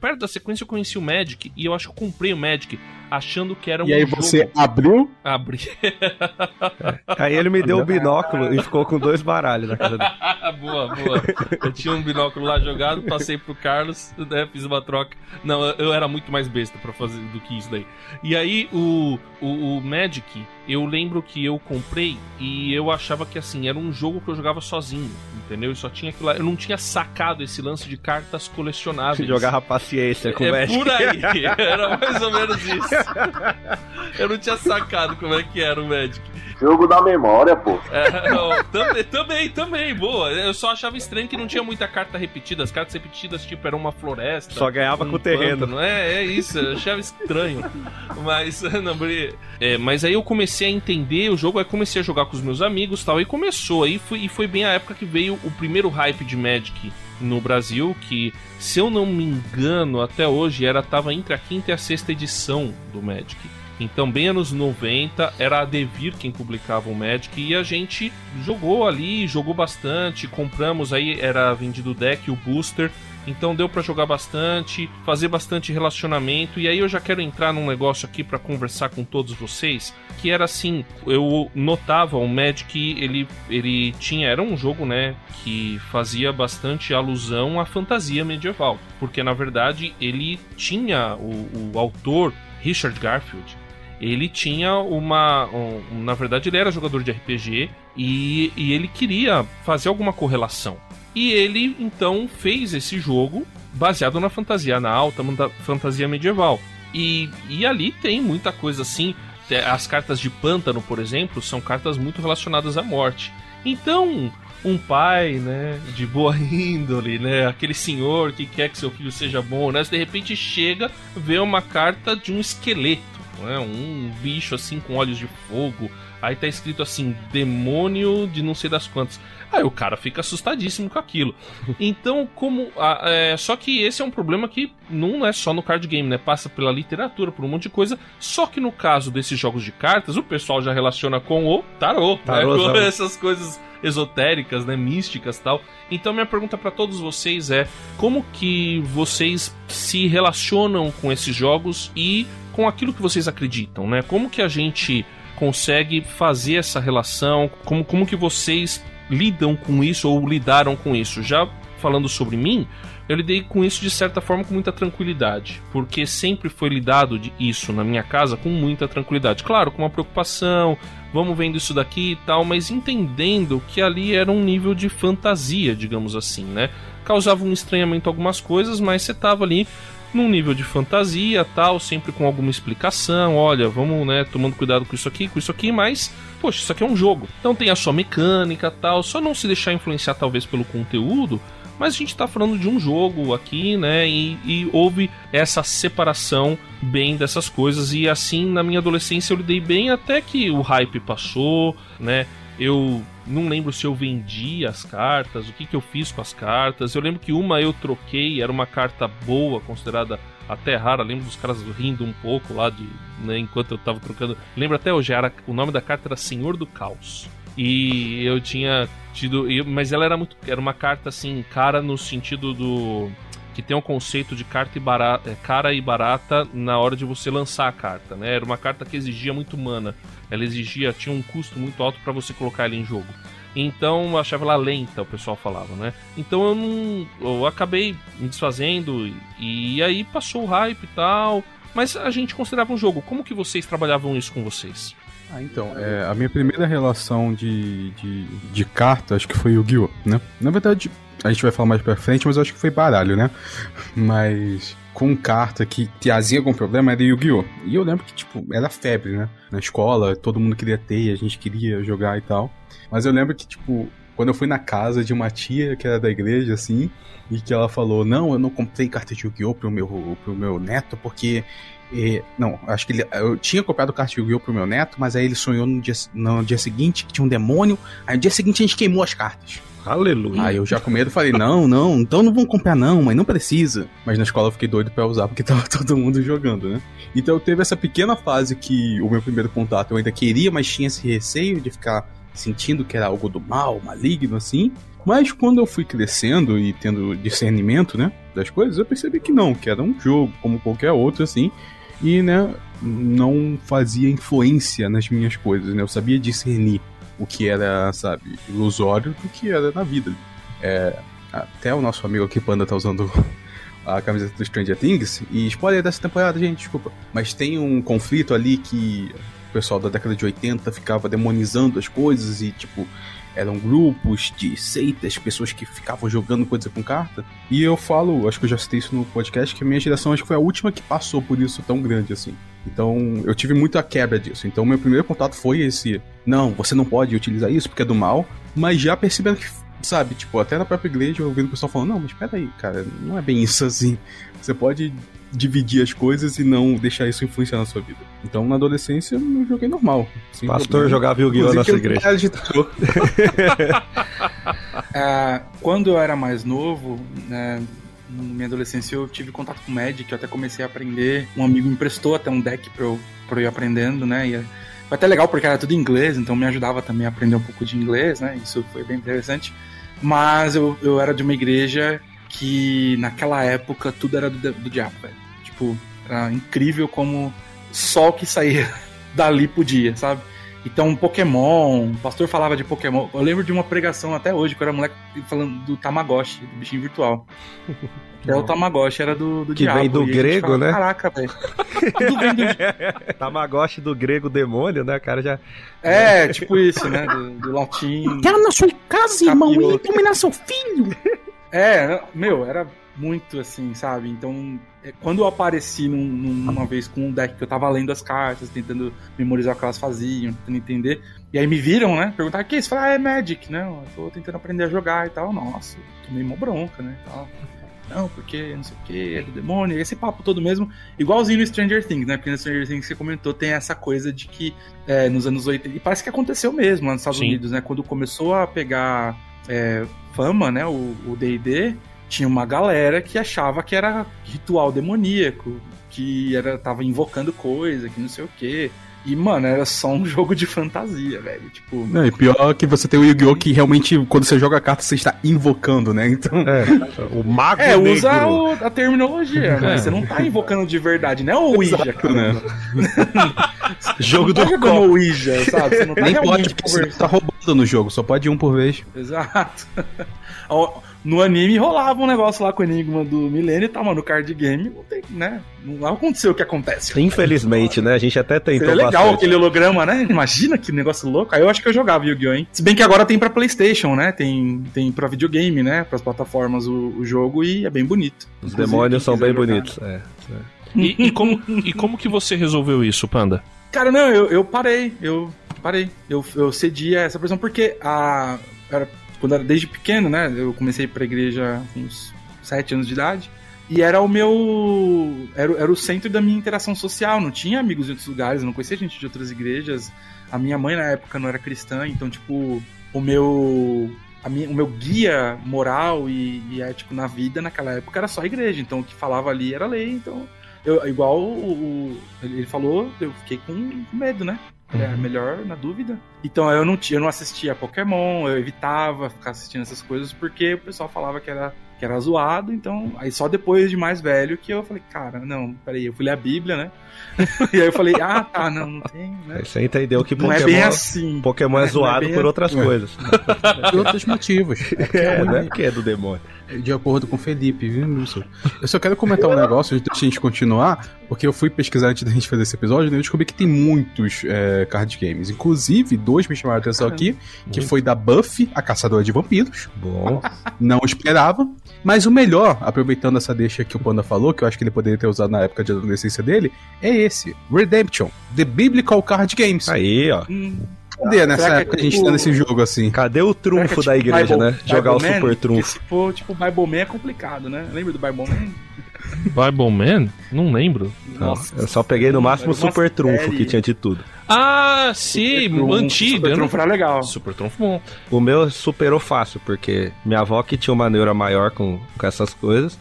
perto da sequência eu conheci o Magic e eu acho que eu comprei o Magic achando que era um E aí jogo. você abriu? Abri. *laughs* Aí ele me deu o binóculo e ficou com dois baralhos na casa dele. *laughs* boa, boa. Eu tinha um binóculo lá jogado, passei pro Carlos, né, fiz uma troca. Não, eu- era muito mais besta pra fazer do que isso daí. E aí o, o, o Magic, eu lembro que eu comprei e eu achava que assim, era um jogo que eu jogava sozinho, entendeu? Eu só tinha aquilo lá. Eu não tinha sacado esse lance de cartas colecionáveis. Jogava paciência com o É Magic. por aí, *laughs* era mais ou menos isso. Eu não tinha sacado como é que era o Magic. Jogo da memória, pô. É, não, também, também, também, boa. Eu só achava estranho que não tinha muita carta repetida. As cartas repetidas, tipo, era uma floresta. Só ganhava um com o terreno. Não é, é isso, eu achava estranho. Mas, *laughs* não, é, mas aí eu comecei a entender o jogo, aí comecei a jogar com os meus amigos tal, e começou. Aí foi, e foi bem a época que veio o primeiro hype de Magic no Brasil, que, se eu não me engano, até hoje era tava entre a quinta e a sexta edição do Magic. Então, bem anos 90, era a Devir quem publicava o Magic e a gente jogou ali, jogou bastante, compramos aí, era vendido o deck, o booster, então deu pra jogar bastante, fazer bastante relacionamento. E aí eu já quero entrar num negócio aqui pra conversar com todos vocês, que era assim, eu notava o Magic, ele ele tinha era um jogo, né, que fazia bastante alusão à fantasia medieval, porque na verdade ele tinha o, o autor Richard Garfield, ele tinha uma. um- na verdade, ele era jogador de RPG e, e ele queria fazer alguma correlação. E ele então fez esse jogo baseado na fantasia, na alta fantasia medieval. E, e ali tem muita coisa assim. As cartas de pântano, por exemplo, são cartas muito relacionadas à morte. Então, um pai, né, de boa *laughs* índole, né, aquele senhor que quer que seu filho seja bom, né, de repente chega, vê uma carta de um esqueleto, né, um bicho assim com olhos de fogo, aí tá escrito assim, demônio de não sei das quantas. Aí o cara fica assustadíssimo com aquilo. Então, como. a- é, só que esse é um problema que não é só no card game, né? Passa pela literatura, por um monte de coisa. Só que no caso desses jogos de cartas, o pessoal já relaciona com o tarô, né? Com essas coisas esotéricas, né? Místicas tal. Então, minha pergunta pra todos vocês é: como que vocês se relacionam com esses jogos e com aquilo que vocês acreditam, né? Como que a gente consegue fazer essa relação? Como, como que vocês lidam com isso ou lidaram com isso? Já falando sobre mim, eu lidei com isso de certa forma com muita tranquilidade, porque sempre foi lidado de isso na minha casa com muita tranquilidade. Claro, com uma preocupação, vamos vendo isso daqui e tal, mas entendendo que ali era um nível de fantasia, digamos assim, né? Causava um estranhamento algumas coisas, mas você tava ali num nível de fantasia, tal, sempre com alguma explicação, olha, vamos, né, tomando cuidado com isso aqui, com isso aqui, mas poxa, isso aqui é um jogo. Então tem a sua mecânica, tal, só não se deixar influenciar talvez pelo conteúdo, mas a gente tá falando de um jogo aqui, né? E, e houve essa separação bem dessas coisas. E assim, na minha adolescência, eu lidei bem até que o hype passou, né? Eu não lembro se eu vendi as cartas, o que, que eu fiz com as cartas. Eu lembro que uma eu troquei, era uma carta boa, considerada até rara. Lembro dos caras rindo um pouco lá de, né, enquanto eu tava trocando. Lembro até hoje, era, o nome da carta era Senhor do Caos. E eu tinha tido. Mas ela era muito. Era uma carta assim, cara, no sentido do. Que tem um conceito de carta e barata, é, cara e barata na hora de você lançar a carta, né? Era uma carta que exigia muito mana. Ela exigia, tinha um custo muito alto para você colocar ela em jogo. Então eu achava ela lenta, o pessoal falava, né? Então eu não. Eu acabei me desfazendo e, aí passou o hype e tal. Mas a gente considerava um jogo. Como que vocês trabalhavam isso com vocês? Ah, então, é, a minha primeira relação de, de, de carta, acho que foi o Yu-Gi-Oh, né? Na verdade, a gente vai falar mais pra frente, mas eu acho que foi baralho, né? *laughs* Mas com carta que tiazinha com problema era Yu-Gi-Oh! E eu lembro que, tipo, era febre, né? Na escola, todo mundo queria ter, a gente queria jogar e tal. Mas eu lembro que, tipo, quando eu fui na casa de uma tia que era da igreja, assim, e que ela falou: Não, eu não comprei carta de Yu-Gi-Oh! pro meu, pro meu neto porque não, acho que ele, eu tinha copiado o kart Yu-Gi-Oh! pro meu neto, mas aí ele sonhou no dia, no dia seguinte que tinha um demônio. Aí no dia seguinte a gente queimou as cartas. Aleluia. Aí eu já com medo falei, não, não, então não vamos comprar não, mas não precisa. Mas na escola eu fiquei doido pra usar porque *laughs* tava todo mundo jogando, né? Então teve essa pequena fase que o meu primeiro contato eu ainda queria, mas tinha esse receio de ficar sentindo que era algo do mal, maligno assim. Mas quando eu fui crescendo e tendo discernimento, né, das coisas, eu percebi que não, que era um jogo como qualquer outro assim. E, né, não fazia influência nas minhas coisas, né? Eu sabia discernir o que era, sabe, ilusório do que era na vida. É, até o nosso amigo aqui, Panda, tá usando *laughs* a camiseta do Stranger Things. E spoiler dessa temporada, gente, desculpa. Mas tem um conflito ali que o pessoal da década de 80 ficava demonizando as coisas e, tipo, eram grupos de seitas, pessoas que ficavam jogando coisa com carta. E eu falo, acho que eu já citei isso no podcast, que a minha geração acho que foi a última que passou por isso tão grande assim. Então, eu tive muito a quebra disso. Então, meu primeiro contato foi esse: não, você não pode utilizar isso porque é do mal, mas já percebendo que, sabe, tipo, até na própria igreja eu ouvindo o pessoal falando: não, mas peraí, cara, não é bem isso assim. Você pode dividir as coisas e não deixar isso influenciar na sua vida. Então, na adolescência, eu joguei normal. Pastor jogava Yu-Gi-Oh! na nossa igreja. *laughs* é, quando eu era mais novo, né, na minha adolescência eu tive contato com Magic, eu até comecei a aprender. Um amigo me emprestou até um deck pra eu, pra eu ir aprendendo, né? E foi até legal porque era tudo em inglês, então me ajudava também a aprender um pouco de inglês, né? Isso foi bem interessante. Mas eu, eu era de uma igreja que naquela época tudo era do, do diabo, velho. Tipo, era incrível como só o que saía *laughs* dali podia, sabe? Então, Pokémon, o pastor falava de Pokémon. Eu lembro de uma pregação até hoje, que eu era moleque falando do Tamagotchi, do bichinho virtual. *laughs* É o Tamagotchi, era do, do que diabo. vem do grego, fala, né? Caraca, velho. Tudo vem do... *laughs* Tamagotchi do grego demônio, né? O cara já. É, tipo isso, né? Do, do latim. Quero na sua casa, irmão, e dominar seu filho. É, meu, era muito assim, sabe? Então, quando eu apareci num, numa vez com um deck que eu tava lendo as cartas, tentando memorizar o que elas faziam, tentando entender, e aí me viram, né? Perguntaram o que é isso? Falaram, ah, é Magic, né? Eu tô tentando aprender a jogar e tal. Nossa, tomei uma bronca, né? Tal. Não, porque não sei o que, é do demônio, esse papo todo mesmo, igualzinho no Stranger Things, né? Porque no Stranger Things que você comentou, tem essa coisa de que é, nos anos 80, e parece que aconteceu mesmo lá nos Estados Sim. Unidos, né? Quando começou a pegar é, fama, né? O DD, tinha uma galera que achava que era ritual demoníaco, que era tava invocando coisa, que não sei o quê. E, mano, era só um *laughs* jogo de fantasia, velho. Tipo. Não, e pior que você tem o Yu-Gi-Oh! que realmente, quando você joga a carta, você está invocando, né? Então. É, o mago É, negro. usa o, a terminologia, é. mas você não tá invocando de verdade, né? O Ouija, Exato, cara. Né? *laughs* jogo do tá jogando Ouija, sabe? Você não tá Nem pode, porque você tá roubando no jogo, só pode ir um por vez. Exato. *laughs* no anime rolava um negócio lá com o Enigma do Milênio e tá, mano, no card game não tem, né? Não aconteceu o que acontece. Infelizmente, né? A gente até tentou Seria legal bastante. aquele holograma, né? Imagina que negócio louco. Aí eu acho que eu jogava Yu-Gi-Oh! hein? Se bem que agora tem pra Playstation, né? Tem, tem pra videogame, né? Pras plataformas o, o jogo e é bem bonito. Os Inclusive, demônios são bem jogar. bonitos, é. é. E, e, como, e como que você resolveu isso, Panda? Cara, não, eu, eu parei, eu parei. Eu, eu cedi a essa pressão porque a, era quando era desde pequeno, né? Eu comecei pra igreja com uns sete anos de idade. E era o meu. Era, era o centro da minha interação social. Não tinha amigos de outros lugares, não conhecia gente de outras igrejas. A minha mãe na época não era cristã, então, tipo, o meu. Minha, o meu guia moral e, e, ético na vida naquela época era só a igreja. Então o que falava ali era lei. Então, eu, igual o, o, ele falou, eu fiquei com medo, né? É uhum. melhor na dúvida. Então eu não, eu não assistia Pokémon, eu evitava ficar assistindo essas coisas porque o pessoal falava que era, que era zoado. Então, aí só depois de mais velho que eu falei, cara, não, peraí, eu fui ler a Bíblia, né? *laughs* e aí eu falei, ah, tá, não, não tem. Né? Aí você entendeu que Pokémon, não é bem assim. Pokémon é, é zoado é por outras assim. coisas. Por outros motivos. *laughs* É, é, não é porque é do demônio. De acordo com o Felipe, viu, Wilson? Eu só quero comentar um negócio antes da gente continuar, porque eu fui pesquisar antes da gente fazer esse episódio né, e eu descobri que tem muitos é, card games. Inclusive, dois me chamaram a atenção aqui, que foi da Buffy, a Caçadora de Vampiros. Bom. Não esperava. Mas o melhor, aproveitando essa deixa que o Panda falou, que eu acho que ele poderia ter usado na época de adolescência dele, é esse: Redemption, The Biblical Card Games. Aí, ó. Hum. Cadê nessa é época tipo, a gente tá nesse jogo assim? Cadê o trunfo é, tipo, da igreja, Bible, né? Jogar o super trunfo. For tipo Bible Man é complicado, né? Lembra do Bible Man? Bible Man? Não lembro. Não, eu só peguei no máximo o Super Trunfo, que tinha de tudo. Ah, sim, antiga. Super Trunfo era legal. Super Trunfo bom. O meu superou fácil, porque minha avó que tinha uma neura maior com, com essas coisas,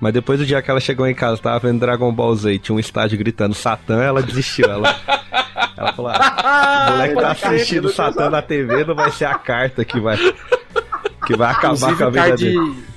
mas depois do dia que ela chegou em casa, tava vendo Dragon Ball Z e tinha um estádio gritando Satã, ela desistiu. Ela, *laughs* ela falou: ah, o moleque tá assistindo Satã na TV, não vai ser a carta que vai, que vai *laughs* acabar Inclusive, com a vida card, dele.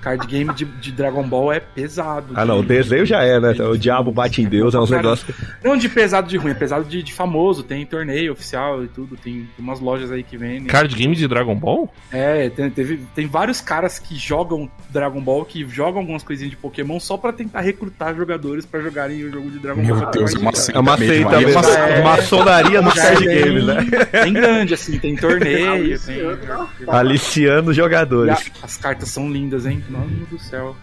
Card game de, de Dragon Ball é pesado. Ah, não, o de- desenho já é, né? O diabo bate em Deus, é uns Cara, negócios. Não de pesado de ruim, é pesado de, de famoso. Tem torneio oficial e tudo. Tem, tem umas lojas aí que vendem. Card game de Dragon Ball? É, tem, teve, tem vários caras que jogam Dragon Ball, que jogam algumas coisinhas de Pokémon só pra tentar recrutar jogadores pra jogarem o jogo de Dragon Meu Ball. Deus, uma É uma seita é uma- É. Maçonaria no card é game, né? Bem grande, assim, tem torneio, *laughs* tem. Aliciando E a- jogadores. as cartas são lindas, hein? Mano do céu.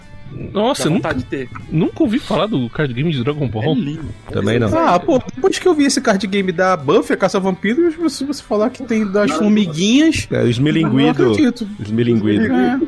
Nossa, nunca, de ter. nunca ouvi falar do card game de Dragon É Ball. lindo. Também não. Ah, pô, depois que eu vi esse card game da Buffy, Caça Vampiros, se você falar que tem das formiguinhas. É, os eu não milinguido. acredito. Os milinguido. É.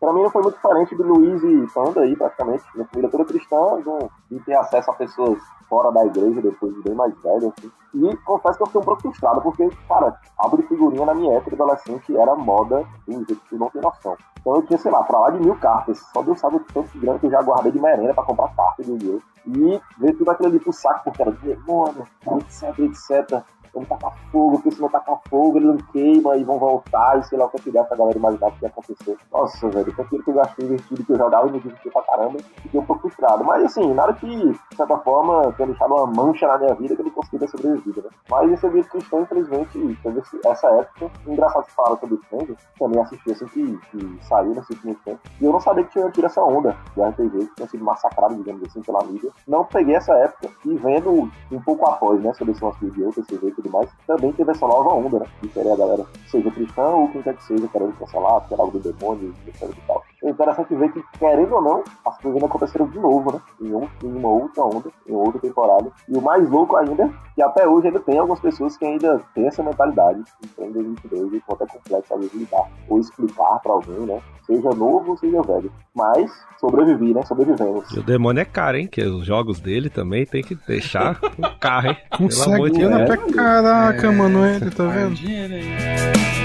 Pra mim não foi muito diferente do Luiz e Panda aí, praticamente. Minha família toda cristã, não, de ter acesso a pessoas fora da igreja, depois de bem mais velho, assim. E confesso que eu fiquei um pouco frustrado, porque, cara, álbum de figurinha na minha época adolescente era moda, jeito que não tem noção. Então eu tinha, sei lá, pra lá de mil cartas. Só Deus sabe o tanto de grana que eu já guardei de merenda pra comprar cartas de Yu-Gi-Oh! E ver tudo aquilo ali pro saco, porque era demônio, etc, etc. Vamos tacar fogo, porque se não tacar fogo, ele não queima e vão voltar, e sei lá o que que der pra galera imaginar que ia acontecer. Nossa, velho, com aquilo que eu gastei investido, que eu jogava e me divertia pra caramba, fiquei um pouco frustrado. Mas assim, nada que, de certa forma, tenha deixado uma mancha na minha vida que eu não consegui ter sobrevivido, né? Mas esse ambiente cristão, infelizmente, teve esse- essa época. Engraçado que fala sobre o Stranger, também assisti assim que, que saiu nesse último tempo. E eu não sabia que tinha tido essa onda de RPG, que tinha sido massacrado, digamos assim, pela mídia. Não peguei essa época e vendo um pouco após, né, sobre esse nosso vídeo, PCV e tudo mais, também teve essa nova onda, né? De querer a galera, seja cristão ou quem quer que seja, querendo cancelar, querer algo do demônio, etc e tal. É interessante ver que, querendo ou não, as coisas ainda aconteceram de novo, né? Em, um, em uma outra onda, em outra temporada. E o mais louco ainda, que até hoje ainda tem algumas pessoas que ainda têm essa mentalidade, em 2022, e quanto é complexo às vezes lidar, ou explicar pra alguém, né? Seja novo ou seja velho. Mas sobrevivi, né? Sobrevivemos. E o demônio é caro, hein? Que os jogos dele também tem que deixar com carro, hein? Pelo amor de Deus. caraca, É, mano, ele, tá vendo? dinheiro aí.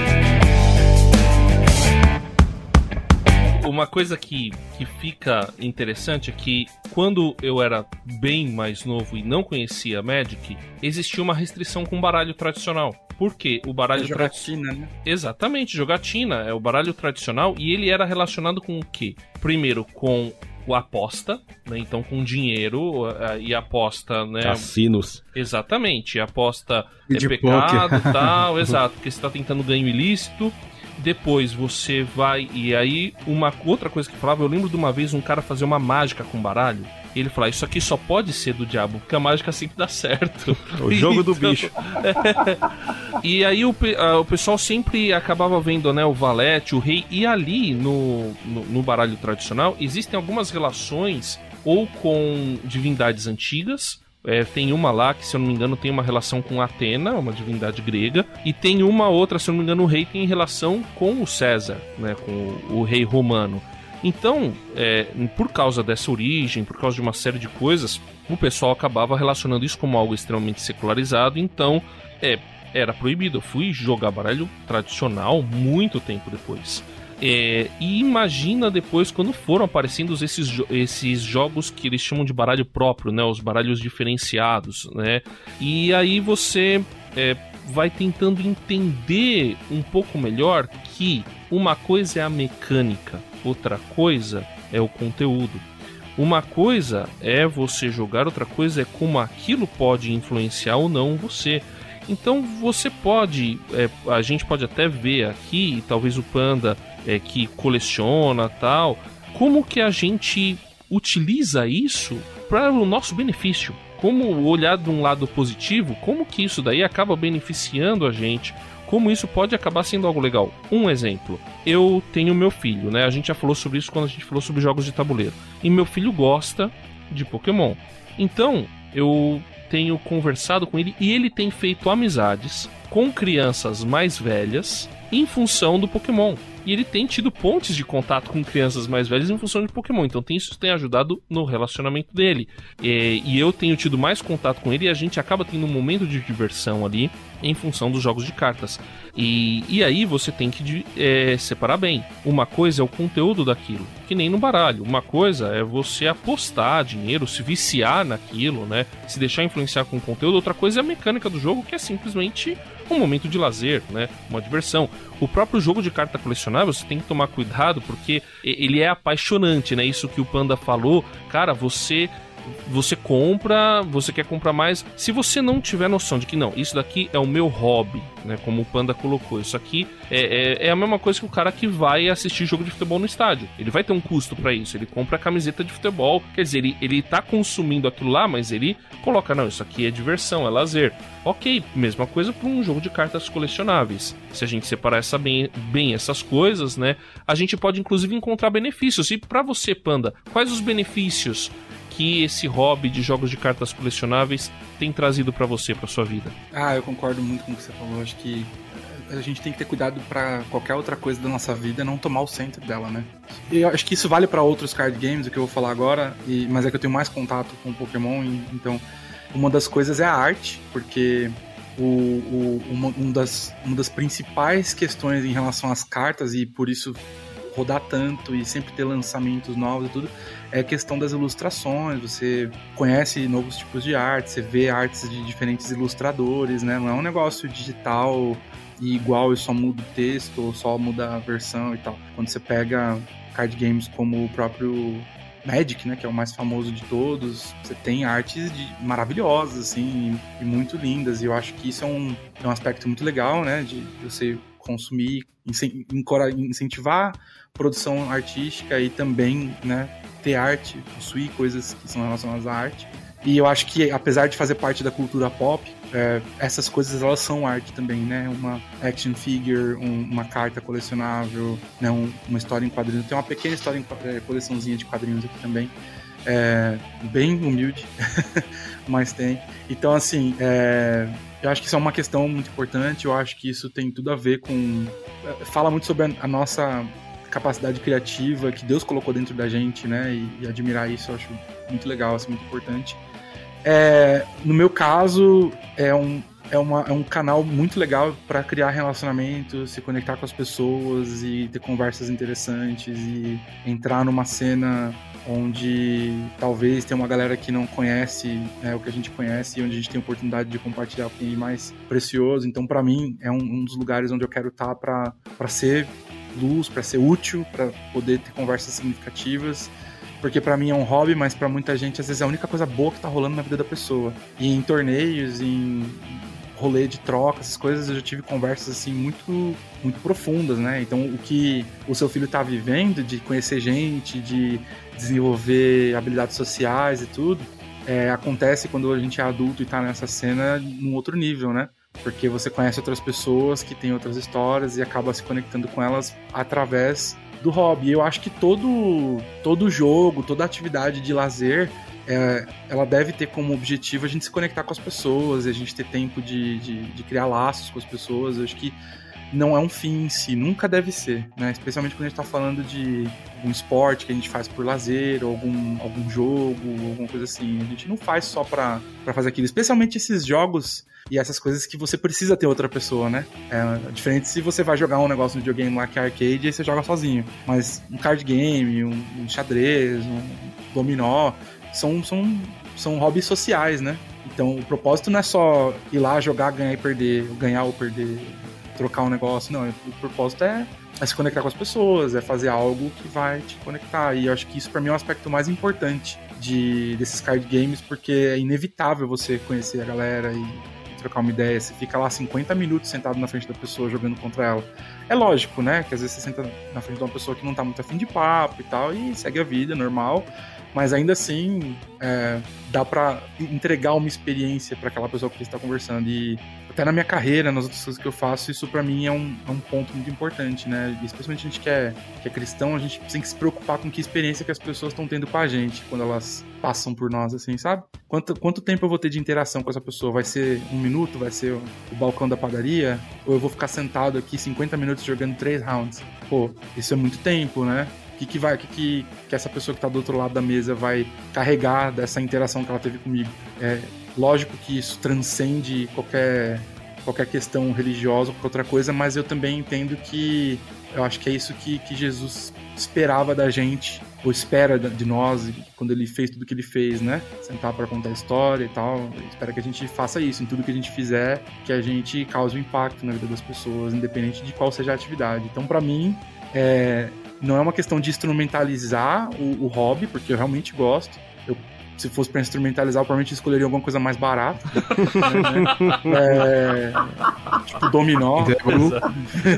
Uma coisa que, que fica interessante é que quando eu era bem mais novo e não conhecia Magic, existia uma restrição com baralho tradicional. Por quê? O baralho tradicional. Jogatina, né? Exatamente, jogatina. É o baralho tradicional e ele era relacionado com o quê? Primeiro, com o aposta, né? Então com dinheiro e aposta, né? Cassinos. Exatamente, aposta E é de pecado poker. tal, *laughs* exato, porque você tá tentando ganho ilícito. Depois você vai. E aí, uma outra coisa que falava, eu lembro de uma vez um cara fazer uma mágica com baralho. E ele falava, isso aqui só pode ser do diabo, porque a mágica sempre dá certo. *laughs* O jogo do *laughs* Então, bicho. *laughs* e aí o, pe- ah, o pessoal sempre acabava vendo, né, o valete, o rei, e ali no, no, no baralho tradicional existem algumas relações ou com divindades antigas. É, tem uma lá que, se eu não me engano, tem uma relação com Atena, uma divindade grega, e tem uma outra, se eu não me engano, o rei tem relação com o César, né, com o, o rei romano. Então, é, por causa dessa origem, por causa de uma série de coisas, o pessoal acabava relacionando isso como algo extremamente secularizado. Então, é, era proibido. Eu fui jogar baralho tradicional muito tempo depois. É, e imagina depois quando foram aparecendo esses, jo- esses jogos que eles chamam de baralho próprio, né? Os baralhos diferenciados, né? E aí você é, vai tentando entender um pouco melhor que uma coisa é a mecânica, outra coisa é o conteúdo. Uma coisa é você jogar, outra coisa é como aquilo pode influenciar ou não você. Então você pode, é, a gente pode até ver aqui, talvez o Panda é, que coleciona tal, como que a gente utiliza isso para o nosso benefício. Como olhar de um lado positivo, como que isso daí acaba beneficiando a gente, como isso pode acabar sendo algo legal. Um exemplo, eu tenho meu filho, né? A gente já falou sobre isso quando a gente falou sobre jogos de tabuleiro. E meu filho gosta de Pokémon. Então, eu tenho conversado com ele e ele tem feito amizades com crianças mais velhas em função do Pokémon. e ele tem tido pontes de contato com crianças mais velhas em função de Pokémon. Então tem, isso tem ajudado no relacionamento dele. É, e eu tenho tido mais contato com ele e a gente acaba tendo um momento de diversão ali em função dos jogos de cartas. E, e aí você tem que é, separar bem. Uma coisa é o conteúdo daquilo, que nem no baralho. Uma coisa é você apostar dinheiro, se viciar naquilo, né? Se deixar influenciar com o conteúdo. Outra coisa é a mecânica do jogo, que é simplesmente um momento de lazer, né? Uma diversão. O próprio jogo de carta colecionável, você tem que tomar cuidado porque ele é apaixonante, né? Isso que o Panda falou, cara, você você compra, você quer comprar mais. Se você não tiver noção de que não, isso daqui é o meu hobby, né? Como o Panda colocou, isso aqui é, é, é a mesma coisa que o cara que vai assistir jogo de futebol no estádio. Ele vai ter um custo para isso. Ele compra a camiseta de futebol, quer dizer, ele, ele tá consumindo aquilo lá, mas ele coloca, não, isso aqui é diversão, é lazer. Ok, mesma coisa para um jogo de cartas colecionáveis. Se a gente separar essa bem, bem essas coisas, né? A gente pode inclusive encontrar benefícios. E para você, Panda, quais os benefícios que esse hobby de jogos de cartas colecionáveis tem trazido para você, para sua vida? Ah, eu concordo muito com o que você falou. Acho que a gente tem que ter cuidado para qualquer outra coisa da nossa vida não tomar o centro dela, né? E eu acho que isso vale para outros card games, o que eu vou falar agora, e, mas é que eu tenho mais contato com Pokémon, e, então uma das coisas é a arte, porque o, o, uma, um das, uma das principais questões em relação às cartas, e por isso rodar tanto e sempre ter lançamentos novos e tudo, é questão das ilustrações. Você conhece novos tipos de arte, você vê artes de diferentes ilustradores, né? Não é um negócio digital e igual e só muda o texto ou só muda a versão e tal. Quando você pega card games como o próprio Magic, né, que é o mais famoso de todos, você tem artes de, maravilhosas, assim, e, e, muito lindas, e eu acho que isso é um, é um aspecto muito legal, né, de você consumir, incentivar produção artística e também, né, ter arte, possuir coisas que são relacionadas à arte. E eu acho que, apesar de fazer parte da cultura pop, é, essas coisas elas são arte também, né? Uma action figure, um, uma carta colecionável, né? Um, uma história em quadrinhos. Tem uma pequena história em é, coleçãozinha de quadrinhos aqui também. É, bem humilde, *laughs* mas tem. Então, assim, é, eu acho que isso é uma questão muito importante. Eu acho que isso tem tudo a ver com. É, fala muito sobre a, a nossa capacidade criativa que Deus colocou dentro da gente, né? E, e admirar isso eu acho muito legal, assim, muito importante. É, no meu caso, é um, é, uma, é um canal muito legal para criar relacionamentos, se conectar com as pessoas e ter conversas interessantes e entrar numa cena onde talvez tenha uma galera que não conhece né, o que a gente conhece e onde a gente tem a oportunidade de compartilhar com quem é mais precioso. Então, para mim, é um, um, dos lugares onde eu quero estar tá para ser luz, para ser útil, para poder ter conversas significativas. Porque para mim é um hobby, mas para muita gente às vezes é a única coisa boa que tá rolando na vida da pessoa. E em torneios, em rolê de troca, essas coisas, eu já tive conversas assim muito muito profundas, né? Então, o que o seu filho tá vivendo de conhecer gente, de desenvolver habilidades sociais e tudo, é, acontece quando a gente é adulto e tá nessa cena num outro nível, né? porque você conhece outras pessoas que têm outras histórias e acaba se conectando com elas através do hobby. Eu acho que todo todo jogo, toda atividade de lazer, é, ela deve ter como objetivo a gente se conectar com as pessoas, a gente ter tempo de, de, de, criar laços com as pessoas. Eu acho que não é um fim em si, nunca deve ser, né? Especialmente quando a gente está falando de um esporte que a gente faz por lazer, ou algum, algum jogo, alguma coisa assim. A gente não faz só para fazer aquilo, especialmente esses jogos e essas coisas que você precisa ter outra pessoa, né? É diferente se você vai jogar um negócio no videogame lá que é arcade e você joga sozinho. Mas um card game, um, um xadrez, um dominó, são, são, são hobbies sociais, né? Então o propósito não é só ir lá jogar, ganhar e perder, ganhar ou perder, trocar um negócio, não. O propósito é, é se conectar com as pessoas, é fazer algo que vai te conectar. E eu acho que isso para mim é um aspecto mais importante de, desses card games, porque é inevitável você conhecer a galera e trocar uma ideia, você fica lá 50 minutos sentado na frente da pessoa jogando contra ela. É lógico, né? Que às vezes você senta na frente de uma pessoa que não tá muito afim de papo e tal, e segue a vida normal. Mas ainda assim, é, dá para entregar uma experiência para aquela pessoa que você está conversando. E até na minha carreira, nas outras coisas que eu faço, isso para mim é um, é um ponto muito importante, né? Especialmente a gente que é, que é cristão, a gente tem que se preocupar com que experiência que as pessoas estão tendo com a gente quando elas passam por nós, assim, sabe? Quanto, quanto tempo eu vou ter de interação com essa pessoa? Vai ser um minuto? Vai ser o, o balcão da padaria? Ou eu vou ficar sentado aqui 50 minutos jogando três rounds? Pô, isso é muito tempo, né? O que, que vai, que, que, que essa pessoa que tá do outro lado da mesa vai carregar dessa interação que ela teve comigo? É, lógico que isso transcende qualquer qualquer questão religiosa ou outra coisa, mas eu também entendo que eu acho que é isso que, que Jesus esperava da gente, ou espera de nós, quando ele fez tudo que ele fez, né? Sentar para contar a história e tal. Espera que a gente faça isso em tudo que a gente fizer, que a gente cause um impacto na vida das pessoas, independente de qual seja a atividade. Então, para mim, é, não é uma questão de instrumentalizar o, o hobby, porque eu realmente gosto. Eu se fosse para instrumentalizar, eu provavelmente escolheria alguma coisa mais barata. né? *laughs* é, tipo dominó,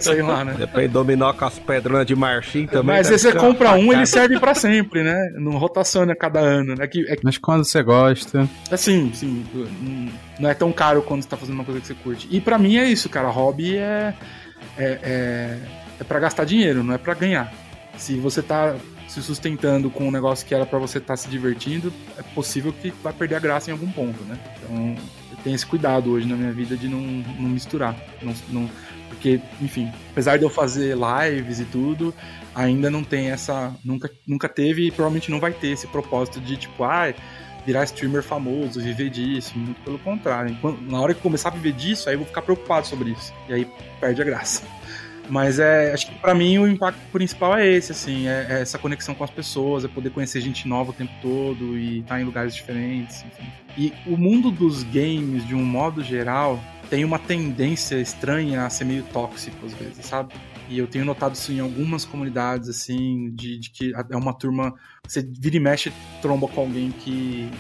sei lá, né? Depende dominó com as pedronas de marfim também. Mas se você compra um, ele serve para sempre, né? Não rotaciona cada ano. Né? Que, é, Mas quando você gosta. Assim, sim. Não é tão caro quando você tá fazendo uma coisa que você curte. E para mim é isso, cara. Hobby é. É, é, é para gastar dinheiro, não é para ganhar. Se você tá se sustentando com um negócio que era para você estar tá se divertindo, é possível que vai perder a graça em algum ponto, né? Então, eu tenho esse cuidado hoje na minha vida de não, não misturar. Não, não, porque, enfim, apesar de eu fazer lives e tudo, ainda não tem essa. Nunca, nunca teve e provavelmente não vai ter esse propósito de tipo, ah, virar streamer famoso, viver disso. Muito pelo contrário. Enquanto, na hora que começar a viver disso, aí eu vou ficar preocupado sobre isso. E aí perde a graça. Mas é, acho que para mim o impacto principal é esse, assim, é, é, essa conexão com as pessoas, é poder conhecer gente nova o tempo todo e estar tá em lugares diferentes, enfim. E o mundo dos games, de um modo geral, tem uma tendência estranha a ser meio tóxico às vezes, sabe? E eu tenho notado isso em algumas comunidades, assim, de, de que é uma turma. Você vira e mexe tromba com alguém que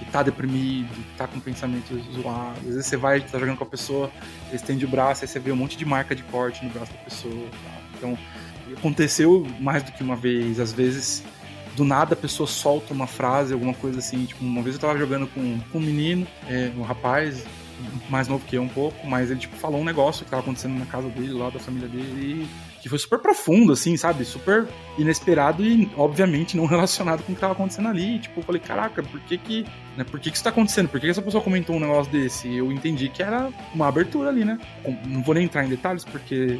que tá deprimido, tá com pensamento zoado. Às vezes você vai, tá jogando com a pessoa, estende o braço, aí você vê um monte de marca de corte no braço da pessoa. Tá? Então, aconteceu mais do que uma vez. Às vezes, do nada a pessoa solta uma frase, alguma coisa assim. Tipo, uma vez eu tava jogando com, com um menino, é, um rapaz, mais novo que eu um pouco, mas ele tipo, falou um negócio que tava acontecendo na casa dele, lá da família dele, e que foi super profundo, assim, sabe? Super inesperado e, obviamente, não relacionado com o que tava acontecendo ali. Tipo, eu falei, caraca, por que que, né, por que que isso tá acontecendo? Por que, que essa pessoa comentou um negócio desse? E eu entendi que era uma abertura ali, né? Não vou nem entrar em detalhes, porque,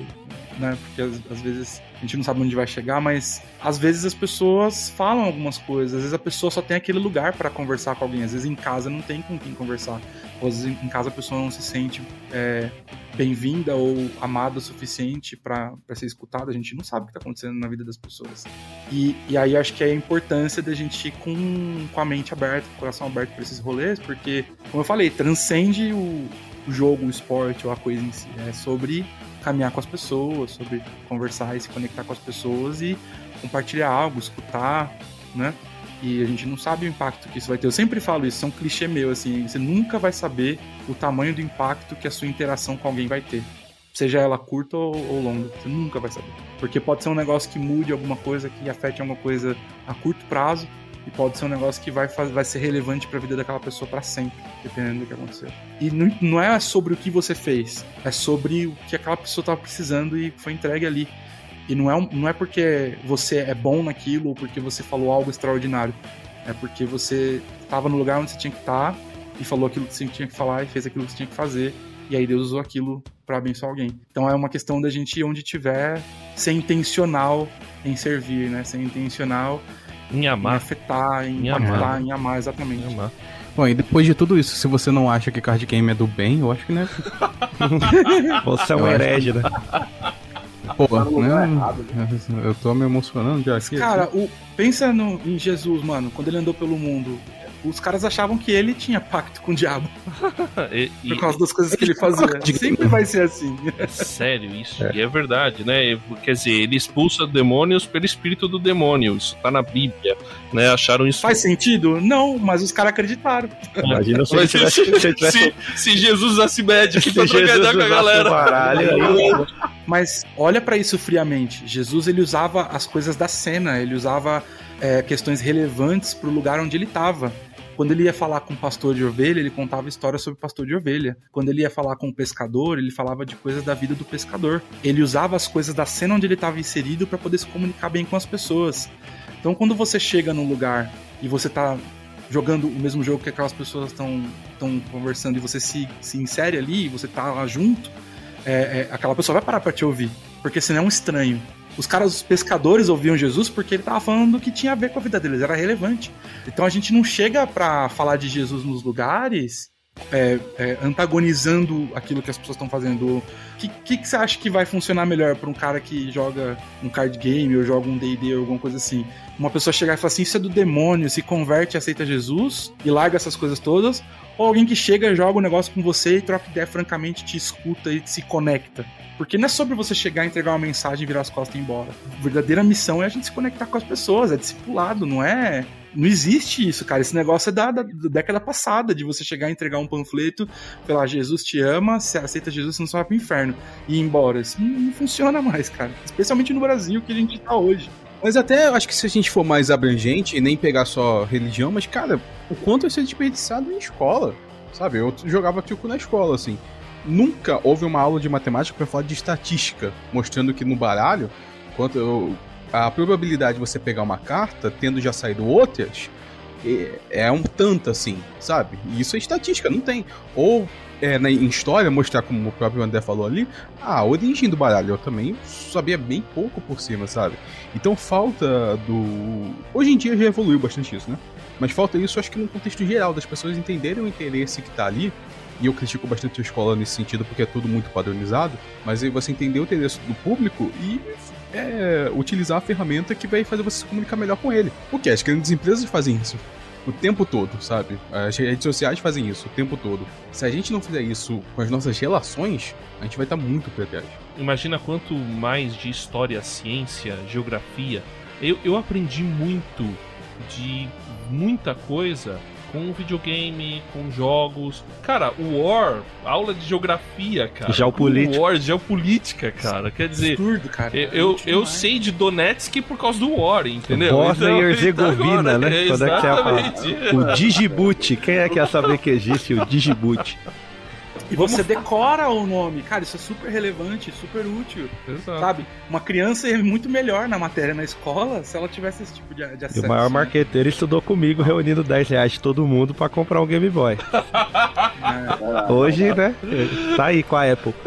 né, porque às vezes a gente não sabe onde vai chegar, mas às vezes as pessoas falam algumas coisas, às vezes a pessoa só tem aquele lugar para conversar com alguém, às vezes em casa não tem com quem conversar, às vezes em casa a pessoa não se sente é, bem-vinda ou amada o suficiente para ser escutada, a gente não sabe o que está acontecendo na vida das pessoas. E, e aí acho que é a importância da gente ir com, com a mente aberta, com o coração aberto para esses rolês, porque, como eu falei, transcende o, o jogo, o esporte ou a coisa em si, é sobre caminhar com as pessoas, sobre conversar e se conectar com as pessoas e compartilhar algo, escutar, né? E a gente não sabe o impacto que isso vai ter. Eu sempre falo isso, é um clichê meu, assim, você nunca vai saber o tamanho do impacto que a sua interação com alguém vai ter. Seja ela curta ou, ou longa, você nunca vai saber. Porque pode ser um negócio que mude alguma coisa, que afete alguma coisa a curto prazo, e pode ser um negócio que vai, vai ser relevante para a vida daquela pessoa para sempre, dependendo do que aconteceu. E não, não é sobre o que você fez, é sobre o que aquela pessoa estava precisando e foi entregue ali. E não é, não é porque você é bom naquilo ou porque você falou algo extraordinário. É porque você estava no lugar onde você tinha que estar tá, e falou aquilo que você tinha que falar e fez aquilo que você tinha que fazer. E aí Deus usou aquilo para abençoar alguém. Então é uma questão da gente onde tiver, ser intencional em servir, né? Ser intencional em amar. Em afetar, em, em impactar, amar. em amar, exatamente. Em amar. Bom, e depois de tudo isso, se você não acha que card game é do bem, eu acho que não é. *laughs* você é um herege, né? Pô, né? Eu tô me emocionando já aqui. Cara, o, pensa no, em Jesus, mano, quando ele andou pelo mundo os caras achavam que ele tinha pacto com o diabo. *laughs* e, Por causa das coisas que ele fazia. Sempre vai ser assim. Sério, isso. É. E é verdade, né? Quer dizer, ele expulsa demônios pelo espírito do demônio. Isso tá na Bíblia, né? Acharam isso. Faz sentido? Não, mas os caras acreditaram. Imagina se, *laughs* tivesse, se, tivesse... se, se Jesus usasse médico pra trocar com a galera. Baralho, *laughs* mas olha para isso friamente. Jesus ele usava as coisas da cena, ele usava é, questões relevantes pro lugar onde ele estava Quando ele ia falar com o pastor de ovelha, ele contava histórias sobre o pastor de ovelha. Quando ele ia falar com o pescador, ele falava de coisas da vida do pescador. Ele usava as coisas da cena onde ele estava inserido para poder se comunicar bem com as pessoas. Então, quando você chega num lugar e você tá jogando o mesmo jogo que aquelas pessoas estão conversando e você se, se insere ali, você tá lá junto, é, é, aquela pessoa vai parar para te ouvir, porque senão é um estranho. Os caras, os pescadores ouviam Jesus porque ele tava falando do que tinha a ver com a vida deles, era relevante. Então a gente não chega para falar de Jesus nos lugares é, é, antagonizando aquilo que as pessoas estão fazendo. O que, que, que, você acha que vai funcionar melhor para um cara que joga um card game ou joga um D&D ou alguma coisa assim? Uma pessoa chegar e falar assim, isso é do demônio, se converte e aceita Jesus e larga essas coisas todas, ou alguém que chega, joga um negócio com você e troca ideia francamente, te escuta e se conecta. Porque não é sobre você chegar, entregar uma mensagem, virar as costas e ir embora. A verdadeira missão é a gente se conectar com as pessoas, é discipulado, não é não existe isso, cara. Esse negócio é da, da, da, década passada, de você chegar e entregar um panfleto, falar, Jesus te ama, se aceita Jesus, você não vai pro inferno. E ir embora. Isso não, não, funciona mais, cara. Especialmente no Brasil, que a gente tá hoje. Mas até acho que se a gente for mais abrangente e nem pegar só religião, mas, cara, o quanto é desperdiçado em escola, sabe? Eu jogava truco na escola, assim. Nunca houve uma aula de matemática para falar de estatística, mostrando que no baralho, quanto eu, a probabilidade de você pegar uma carta, tendo já saído outras, é, é um tanto assim, sabe? Isso é estatística, não tem. Ou é, na, em história, mostrar, como o próprio André falou ali, a origem do baralho. Eu também sabia bem pouco por cima, sabe? Então falta do. Hoje em dia já evoluiu bastante isso, né? Mas falta isso, acho que no contexto geral, das pessoas entenderem o interesse que tá ali. E eu critico bastante a escola nesse sentido, porque é tudo muito padronizado. Mas aí você entender o interesse do público e é, utilizar a ferramenta que vai fazer você se comunicar melhor com ele. Porque as grandes empresas fazem isso o tempo todo, sabe? As redes sociais fazem isso o tempo todo. Se a gente não fizer isso com as nossas relações, a gente vai estar muito trás. Imagina quanto mais de história, ciência, geografia. Eu, eu aprendi muito de muita coisa com videogame, com jogos. Cara, o War, aula de geografia, cara. Geopolítica. War, geopolítica, cara. Quer dizer, Absurdo, cara. eu, eu, eu sei de Donetsk por causa do War, entendeu? Bosnia então, e Herzegovina, né? É, exatamente. É o Digiboot. Quem é que ia saber que existe o Digiboot? E você decora o nome. Cara, isso é super relevante, super útil. Exato. Sabe? Uma criança é muito melhor na matéria na escola se ela tivesse esse tipo de, de acesso. E o maior né? marqueteiro estudou comigo, reunindo 10 reais de todo mundo para comprar um Game Boy. É. Hoje, né? Tá aí com a Apple. *laughs*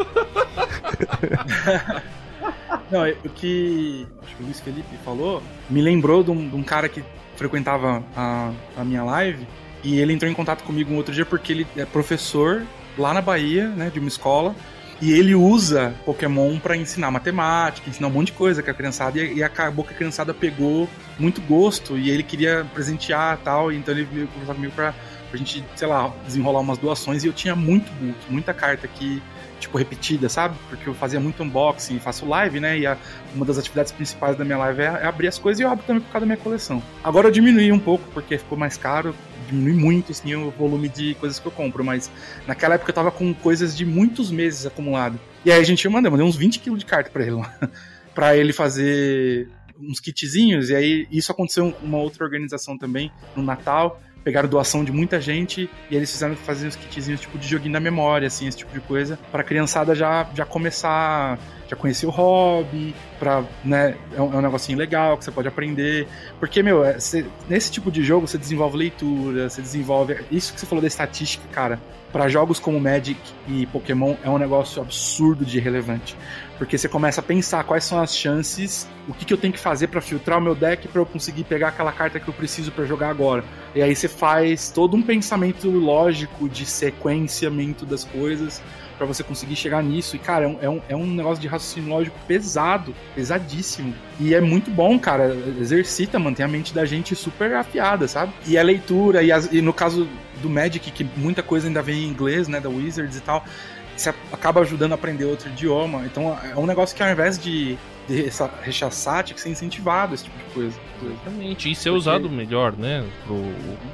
Não, o que acho que o Luiz Felipe falou me lembrou de um, de um cara que frequentava a, a minha live e ele entrou em contato comigo um outro dia porque ele é professor lá na Bahia, né, de uma escola. E ele usa Pokémon para ensinar matemática, ensinar um monte de coisa que a criançada. E, e acabou que a criançada pegou muito gosto e ele queria presentear tal. Então ele veio conversar comigo pra, pra gente, sei lá, desenrolar umas doações. E eu tinha muito muito, muita carta que tipo, repetida, sabe? Porque eu fazia muito unboxing, faço live, né? E a, uma das atividades principais da minha live é, é, abrir as coisas e eu abro também por causa da minha coleção. Agora eu diminui um pouco porque ficou mais caro, diminui muito, assim, o volume de coisas que eu compro, mas naquela época eu tava com coisas de muitos meses acumulado. E aí a gente, eu mandei, uns 20 quilos de carta pra ele lá. *laughs* pra ele fazer uns kitzinhos, e aí isso aconteceu com uma outra organização também, no Natal, pegaram doação de muita gente e eles fizeram fazer uns kitzinhos tipo de joguinho da memória, assim, esse tipo de coisa, pra criançada já, já começar, já conhecer o hobby, pra, né, é um, é um negocinho legal que você pode aprender. Porque, meu, é, você, nesse tipo de jogo você desenvolve leitura, você desenvolve. Isso que você falou da estatística, cara, para jogos como Magic e Pokémon é um negócio absurdo de relevante porque você começa a pensar quais são as chances, o que, que eu tenho que fazer para filtrar o meu deck para eu conseguir pegar aquela carta que eu preciso para jogar agora. E aí você faz todo um pensamento lógico de sequenciamento das coisas para você conseguir chegar nisso. E, cara, é um, é um, é um negócio de raciocínio lógico pesado, pesadíssimo. E é muito bom, cara. Exercita, mantém a mente da gente super afiada, sabe? E a leitura, e, as, e no caso do Magic, que muita coisa ainda vem em inglês, né? Da Wizards e tal você acaba ajudando a aprender outro idioma. Então é um negócio que ao invés de, de rechaçar, tinha que ser incentivado esse tipo de coisa. Exatamente. E ser Porque... usado melhor, né? Pro,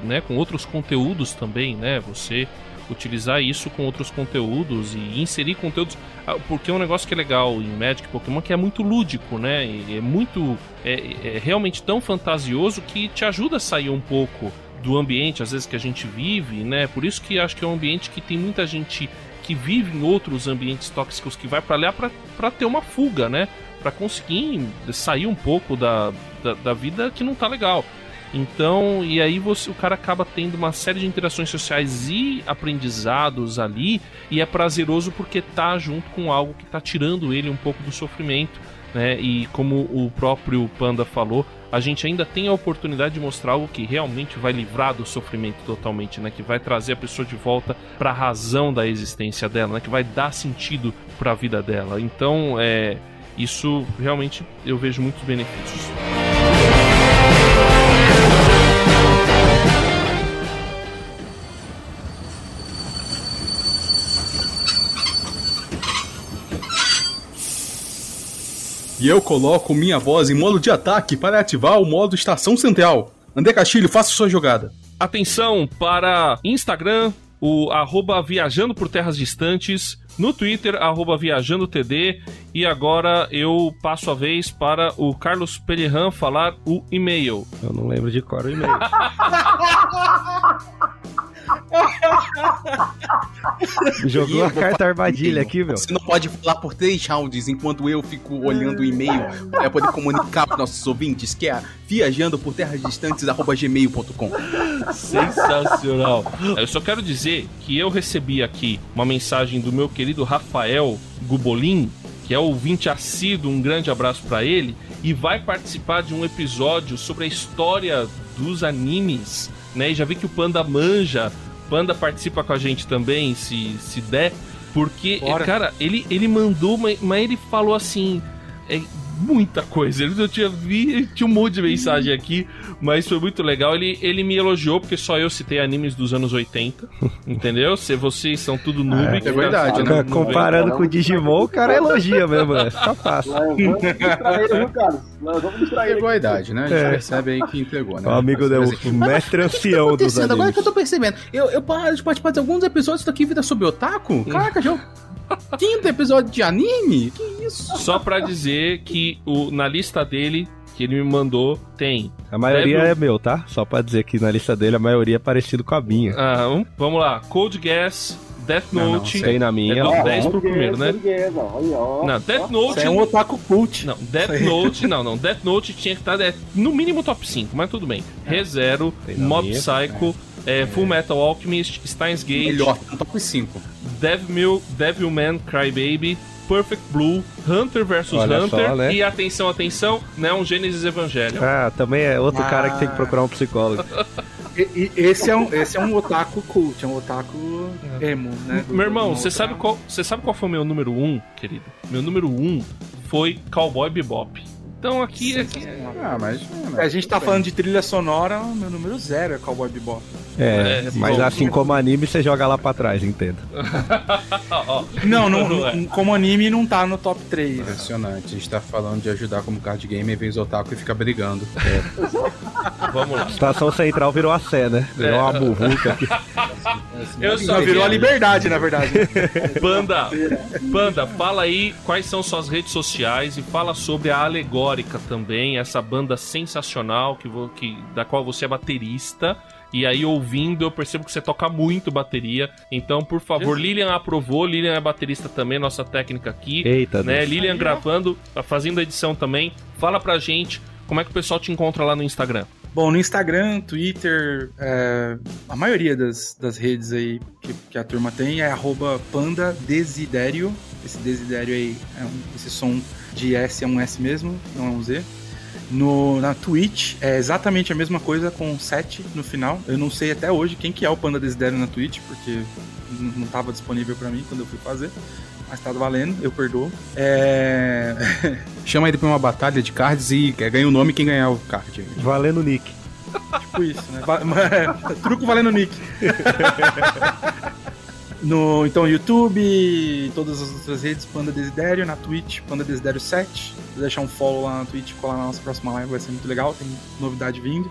né? Com outros conteúdos também, né? Você utilizar isso com outros conteúdos e inserir conteúdos. Ah, porque é um negócio que é legal em Magic Pokémon que é muito lúdico, né? E é muito. É, é realmente tão fantasioso que te ajuda a sair um pouco do ambiente, às vezes, que a gente vive, né? Por isso que acho que é um ambiente que tem muita gente que vive em outros ambientes tóxicos que vai para lá para ter uma fuga, né? Para conseguir sair um pouco da, da, da, vida que não tá legal. Então, e aí você, o cara acaba tendo uma série de interações sociais e aprendizados ali, e é prazeroso porque tá junto com algo que tá tirando ele um pouco do sofrimento, né? E como o próprio Panda falou, a gente ainda tem a oportunidade de mostrar algo que realmente vai livrar do sofrimento totalmente, né? Que vai trazer a pessoa de volta para a razão da existência dela, né? Que vai dar sentido para a vida dela. Então, é isso realmente eu vejo muitos benefícios. E eu coloco minha voz em modo de ataque para ativar o modo Estação Central. André Castilho, faça sua jogada. Atenção para Instagram, o arroba Viajando por Terras Distantes, no Twitter, arroba Viajando TD, e agora eu passo a vez para o Carlos Pellerran falar o e-mail. Eu não lembro de cor o e-mail. *laughs* *laughs* Jogou a carta armadilha aqui, meu. Você não pode falar por três rounds enquanto eu fico olhando o e-mail para poder comunicar para nossos ouvintes, que é viajando por terras distantes gmail.com. Sensacional. Eu só quero dizer que eu recebi aqui uma mensagem do meu querido Rafael Gubolin, que é ouvinte assíduo, um grande abraço para ele, e vai participar de um episódio sobre a história dos animes, né? E já vi que o Panda manja Panda participa com a gente também, se, se der. Porque, Bora. cara, ele, ele mandou, mas, mas ele falou assim. É, muita coisa. Eu tinha, vi, tinha um monte de mensagem aqui, mas foi muito legal. Ele, ele me elogiou, porque só eu citei animes dos anos 80, *laughs* entendeu? Se vocês são tudo noob. É, é verdade, né? Comparando com o Digimon, o cara elogia mesmo, é só fácil. Entregou a idade, né? A gente é. percebe aí que entregou, né? O amigo deu o mestre ancião dos animes. Agora que eu tô percebendo, eu, eu paro de participar de alguns episódios daqui Vida sobre Otaku. Caraca, já Quinto episódio de anime? Que isso? Só pra dizer que o, na lista dele, que ele me mandou, tem. A maioria Devil... é meu, tá? Só pra dizer que na lista dele a maioria é parecido com a minha. Ah, um, vamos lá. Code Gas, Death Note. Não, não, tem na minha. É 10 pro primeiro, né? Não, Death Note. é um otaku cult. Não, Death Note, não, não. Death Note tinha que estar é, no mínimo top 5, mas tudo bem. ReZero, Mob minha. Psycho. É. É, Full Metal Alchemist, Steins Gate. Melhor, top 5. Devil, Devilman Crybaby, Perfect Blue, Hunter vs Hunter só, né? e atenção, atenção, né, um Gênesis Evangelho. Ah, também é outro ah. cara que tem que procurar um psicólogo. E, e, esse, é um, esse é um otaku cult, é um otaku emo, né? Do, meu irmão, você sabe, qual, você sabe qual foi o meu número 1, um, querido? Meu número 1 um foi Cowboy Bebop. Então aqui, aqui é... Ah, mas. É, a gente tá falando de trilha sonora, o meu número zero é Cowboy Bebop. É, é mas bom, assim como anime, você joga lá pra trás, entendo. *laughs* não, não, não, como anime não tá no top 3. Impressionante. A gente tá falando de ajudar como card game e vem o otaku e fica brigando. É. Vamos lá. Estação Central virou a Sé, né? Virou é. uma burruca aqui. *laughs* Eu só não, virou a liberdade, na verdade. Panda, Panda, fala aí quais são suas redes sociais e fala sobre a Alegórica também, essa banda sensacional que, que da qual você é baterista. E aí, ouvindo, eu percebo que você toca muito bateria. Então, por favor, Jesus. Lilian aprovou. Lilian é baterista também, nossa técnica aqui. Eita, né? Deus. Lilian gravando, fazendo a edição também. Fala pra gente como é que o pessoal te encontra lá no Instagram. Bom, no Instagram, Twitter, é, a maioria das, das redes aí que, que, a turma tem é arroba pandadesidério. Esse desidério aí, é um, esse som de S é um S mesmo, não é um Z. No, na Twitch é exatamente a mesma coisa com 7 no final. Eu não sei até hoje quem que é o Panda Desidério na Twitch, porque não estava disponível para mim quando eu fui fazer mas tá valendo, eu perdoo. É... *laughs* Chama ele pra uma batalha de cards e ganha o nome quem ganhar o card. Valendo Nick. Tipo isso, né? *laughs* Truco valendo Nick. *laughs* no, então, YouTube, todas as outras redes, Panda Desidério, na Twitch, Panda Desidério 7. Vou deixar um follow lá na Twitch, colar na nossa próxima live, vai ser muito legal, tem novidade vindo.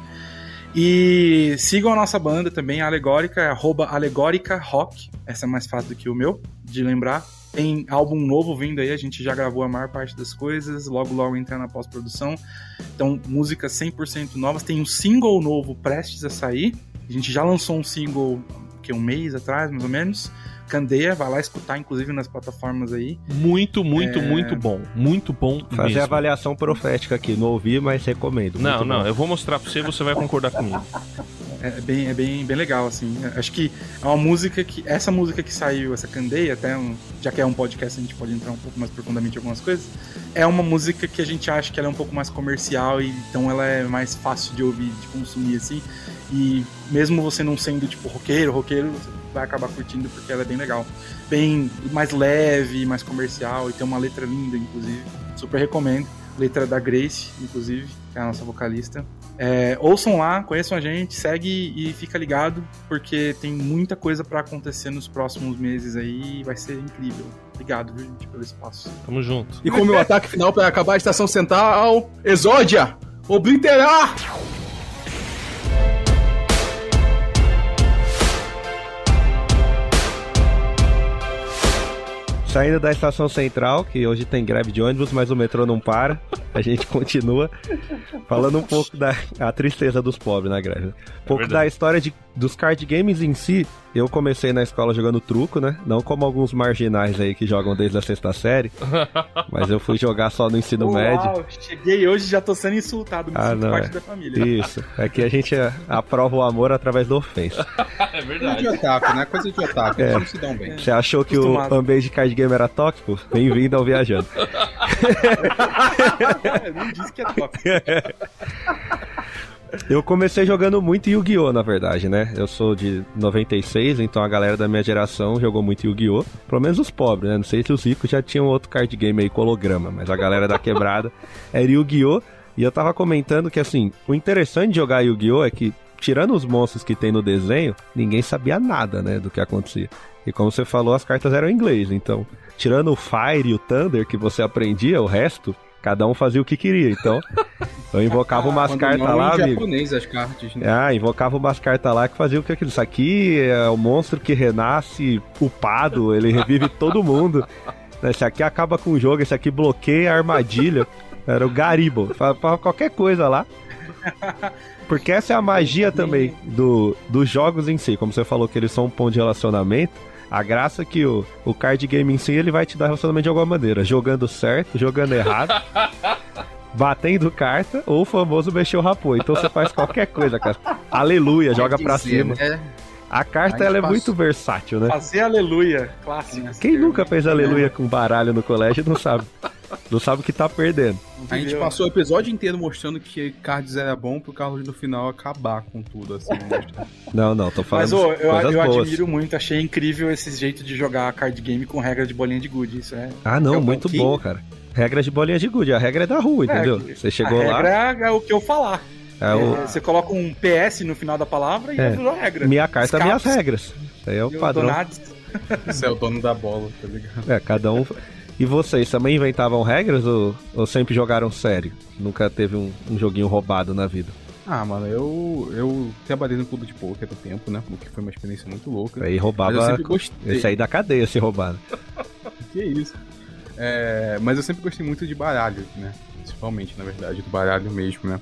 E sigam a nossa banda também, a Alegórica, é Alegórica Rock. Essa é mais fácil do que o meu, de lembrar. Tem álbum novo vindo aí, a gente já gravou a maior parte das coisas, logo logo entrar na pós-produção. Então, músicas 100% novas. Tem um single novo prestes a sair. A gente já lançou um single que um mês atrás, mais ou menos. Candeia, vai lá escutar, inclusive nas plataformas aí. Muito, muito, É. muito bom. Muito bom Fazer mesmo. avaliação profética aqui. Não ouvi, mas recomendo. Não, Muito não, bom. eu vou mostrar pra você e você vai concordar comigo. É bem, é bem, bem legal, assim. Acho que é uma música que. Essa música que saiu, essa Candeia, até um, já que é um podcast, a gente pode entrar um pouco mais profundamente em algumas coisas. É uma música que a gente acha que ela é um pouco mais comercial, e então ela é mais fácil de ouvir, de consumir, assim. E mesmo você não sendo, tipo, roqueiro, roqueiro, você vai acabar curtindo porque ela é bem legal. Bem mais leve, mais comercial, e tem uma letra linda, inclusive. Super recomendo. Letra da Grace, inclusive, que é a nossa vocalista. É, ouçam lá, conheçam a gente, segue e fica ligado, porque tem muita coisa pra acontecer nos próximos meses aí e vai ser incrível. Obrigado, viu, gente, pelo espaço. Tamo junto. E com o meu ataque final pra acabar a estação central, Exódia! Obliterar! Saindo da estação central, que hoje tem greve de ônibus, mas o metrô não para. A gente continua falando um pouco da a tristeza dos pobres na greve. Um pouco verdade. da história de, dos card games em si. Eu comecei na escola jogando truco, né? Não como alguns marginais aí que jogam desde a sexta série. *laughs* Mas eu fui jogar só no ensino médio. Uau, cheguei hoje e já tô sendo insultado, me Ah, sinto não, parte é. da família. Isso. É que a gente é, aprova o amor através da ofensa. *laughs* É Coisa de otaku, né? Coisa de otaku. É. Eles se dão bem. Você achou que Acostumado. o ambiente card game era tóxico? Bem-vindo ao Viajando. *laughs* *laughs* Não que é top. *laughs* Eu comecei jogando muito Yu-Gi-Oh, na verdade, né? Eu sou de 96, então a galera da minha geração jogou muito Yu-Gi-Oh! Pelo menos os pobres, né? Não sei se os ricos já tinham outro card game aí com holograma, mas a galera da quebrada *laughs* era Yu-Gi-Oh! E eu tava comentando que, assim, o interessante de jogar Yu-Gi-Oh! é que, tirando os monstros que tem no desenho, ninguém sabia nada, né, do que acontecia. E como você falou, as cartas eram em inglês, então, tirando o Fire e o Thunder que você aprendia, o resto, cada um fazia o que queria. Então, eu invocava umas Quando cartas lá, amigo. japonês as cartas, né? Ah, invocava umas cartas lá que faziam o que aquilo. Isso aqui é o monstro que renasce upado, ele revive *laughs* todo mundo. Esse aqui acaba com o jogo, esse aqui bloqueia a armadilha. Era o Garibo. Falava qualquer coisa lá. Porque essa é a magia também do, dos jogos em si. Como você falou que eles são um ponto de relacionamento. A graça é que o, o card game em si ele vai te dar relacionamento de alguma maneira. Jogando certo, jogando errado. *laughs* Batendo carta ou o famoso mexer o rapô. Então você faz qualquer coisa, cara. Aleluia, joga pra cima. né? A carta Aí ela é passou. muito versátil, né? Fazer aleluia, clássico. Quem nunca fez aleluia com baralho no colégio não sabe. Não sabe o que tá perdendo. A gente passou o episódio inteiro mostrando que Cards era bom pro Carlos no final acabar com tudo, assim. mostrando. Não, não, tô falando Mas ô, eu, eu boas. admiro muito, achei incrível esse jeito de jogar card game com regra de bolinha de gude. Isso é. Ah, não, Eu muito banquei. bom, cara. Regras de bolinha de gude, a regra é da rua, entendeu? É, Você chegou a lá, regra é o que eu falar. É o É, você coloca um PS no final da palavra e É. é. virou regra. minha carta, Escapes. minhas regras. Isso aí é o E o padrão. *laughs* Você é o dono da bola, tá ligado? É, cada um. E vocês também inventavam regras ou, ou sempre jogaram sério? Nunca teve um, um joguinho roubado na vida? Ah, mano, eu, eu trabalhei no clube de poker há tempo, né? O que foi uma experiência muito louca. Aí eu roubava. sempre gostei. Esse aí da cadeia se roubado. *laughs* Que isso? É, mas eu sempre gostei muito de baralho, né? Principalmente, na verdade, do baralho mesmo, né?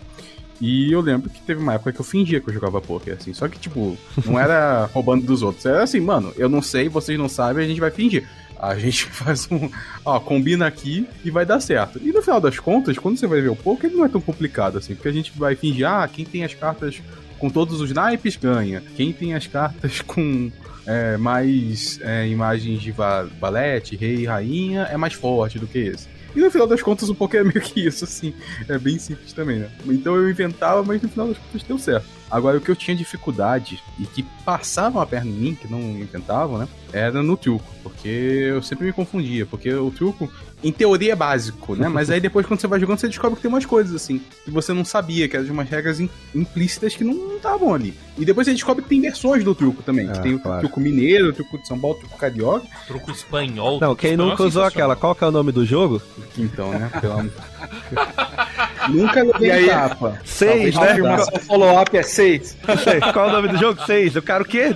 E eu lembro que teve uma época que eu fingia que eu jogava poker, assim. Só que, tipo, não era *laughs* roubando dos outros. Era assim, mano, eu não sei, vocês não sabem, a gente vai fingir. A gente *laughs* faz um. Ó, combina aqui e vai dar certo. E no final das contas, quando você vai ver o poker, ele não é tão complicado assim. Porque a gente vai fingir, ah, quem tem as cartas com todos os naipes ganha. Quem tem as cartas com é, mais é, imagens de va valete, rei e rainha é mais forte do que esse. E no final das contas, o poker é meio que isso, assim. É bem simples também, né? Então eu inventava, mas no final das contas deu certo. Agora, o que eu tinha dificuldade e que passavam a perna em mim, que não inventavam, né? Era no truco. Porque eu sempre me confundia. Porque o truco, em teoria, é básico, né? Mas aí depois, quando você vai jogando, você descobre que tem umas coisas assim. Que você não sabia, que eram de umas regras im- implícitas que não estavam ali. E depois você descobre que tem versões do truco também. Ah, que tem o claro. truco mineiro, o truco de São Paulo, o truco carioca. Truco espanhol. Não, quem espanhol nunca usou aquela? Qual que é o nome do jogo? Então, né? Pelo amor. *laughs* Nunca levei E aí? tapa. Seis, A né? afirmação *laughs* follow-up é 6. Seis. Qual é o nome do jogo? Seis. O cara o quê?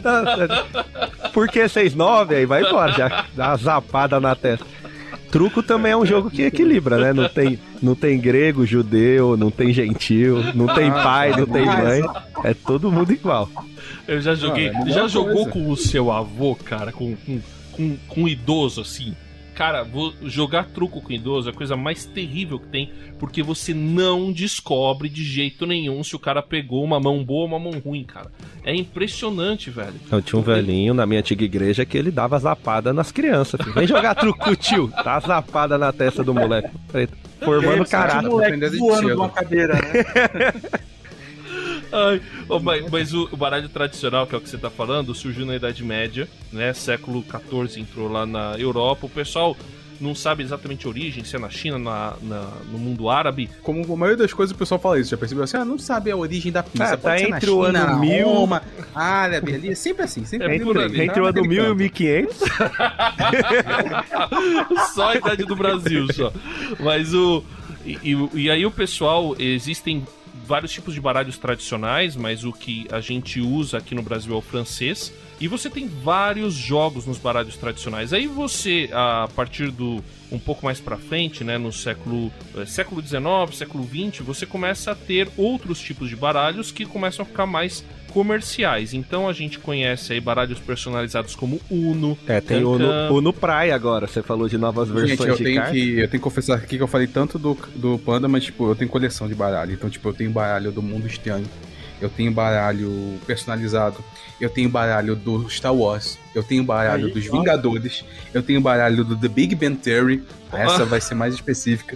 Por que seis, nove? Aí vai embora, já dá uma zapada na testa. Truco também é um jogo que equilibra, né? Não tem, não tem grego, judeu, não tem gentil, não tem Ah, pai, não tem mãe. É todo mundo igual. Eu já joguei. Ah, é já jogou coisa. com o seu avô, cara, com, com, com, com um idoso assim? Cara, vou jogar truco com idoso é a coisa mais terrível que tem, porque você não descobre de jeito nenhum se o cara pegou uma mão boa ou uma mão ruim, cara. É impressionante, velho. Eu tinha um velhinho na minha antiga igreja que ele dava zapada nas crianças. filho. Vem jogar truco, *laughs* tio. Tá zapada na testa do moleque. Formando um de voando de uma cadeira, né? *laughs* Ai, ô, mas, mas o, o baralho tradicional, que é o que você tá falando, surgiu na Idade Média, né? Século XIV entrou lá na Europa. O pessoal não sabe exatamente a origem, se é na China, na, na- no mundo árabe. Como a maioria das coisas o pessoal fala isso, já percebeu assim? Ah, não sabe a origem da pizza. Ah, Pode tá ser na entre o China, ano na 1000 Roma, árabe ali, sempre assim, sempre É por ali. Entre o ano 1000 e o 1500. *laughs* só a idade do Brasil, só. Mas o. E, e- e aí o pessoal, existem vários tipos de baralhos tradicionais, mas o que a gente usa aqui no Brasil é o francês. E você tem vários jogos nos baralhos tradicionais. Aí você, a partir do um pouco mais pra frente, né, no século eh, século 19, século 20, você começa a ter outros tipos de baralhos que começam a ficar mais comerciais. Então a gente conhece aí baralhos personalizados como Uno, É, tem o Cancan. no, o no Praia agora. Você falou de novas versões Gente, eu de tenho, cartas. que, eu tenho que confessar aqui que eu falei tanto do, do Panda, mas tipo, eu tenho coleção de baralho. Então, tipo, eu tenho baralho do Mundo Estranho. Eu tenho baralho personalizado. Eu tenho baralho do Star Wars. Eu tenho baralho Aí, dos ó. Vingadores. Eu tenho baralho do The Big Ben Theory. Essa *laughs* vai ser mais específica.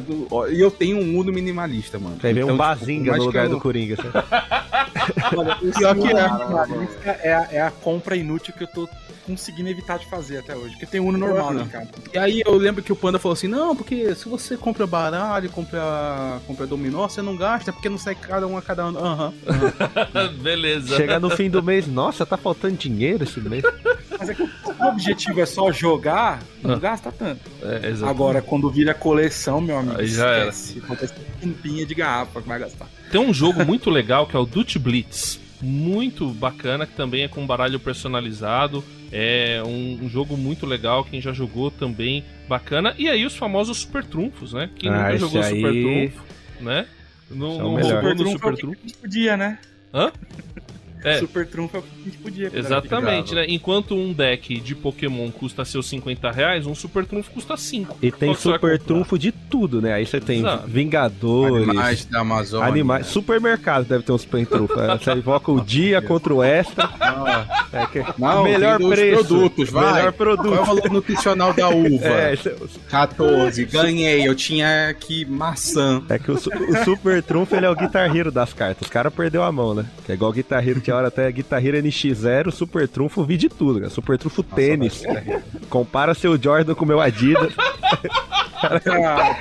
Do- ó, E eu tenho um Uno minimalista, mano. Um Então, tipo, Bazinga por mais no lugar eu- do Coringa. *laughs* Olha, o Pior que é. minimalista é, a, é a compra inútil que eu tô conseguindo evitar de fazer até hoje. Porque tem Uno normal, né, cara? E aí eu lembro que o Panda falou assim, não, porque se você compra baralho, compra, compra dominó, você não gasta, porque não sai cada um a cada ano. Aham. Beleza. Chega no fim do mês, nossa, tá faltando dinheiro esse mês. Mas é que o objetivo é só jogar, não gasta tanto. É. Agora, quando vira coleção, meu amigo, Aí já era. esquece. Tampinha de garrafa que vai gastar. Tem um jogo muito legal que é o Dutch Blitz. Muito bacana, que também é com baralho personalizado. É um, um jogo muito legal, quem já jogou também bacana. E aí os famosos super trunfos, né? Quem Ah, nunca jogou super aí- trunfo, né? Não, Esse é o não melhor. roubou no Trunfo é super o que trunfo. podia, né? Hã? É. Super trunfo é o que a gente podia. Exatamente, né? Enquanto um deck de Pokémon custa seus 50 reais, um super trunfo custa 5. E tem que super trunfo de tudo, né? Aí você tem Exato. Vingadores, Animais da Amazônia. Animais. Supermercado deve ter um super trunfo. É, Você invoca o dia contra o extra. Ah, É que... Não, melhor preço. produtos, vai. Melhor Qual é o produto. valor nutricional da uva? *laughs* É, esse- 14, ganhei, eu tinha aqui maçã. é que o, o Super Trunfo ele é o Guitar Hero das cartas. Os caras perdeu a mão, né? Que é igual o Guitar Hora até Guitar Hero NX0, Super Trunfo, vi de tudo, cara. Super Trunfo tênis. Compara seu Jordan com o meu Adidas. *laughs* Ah,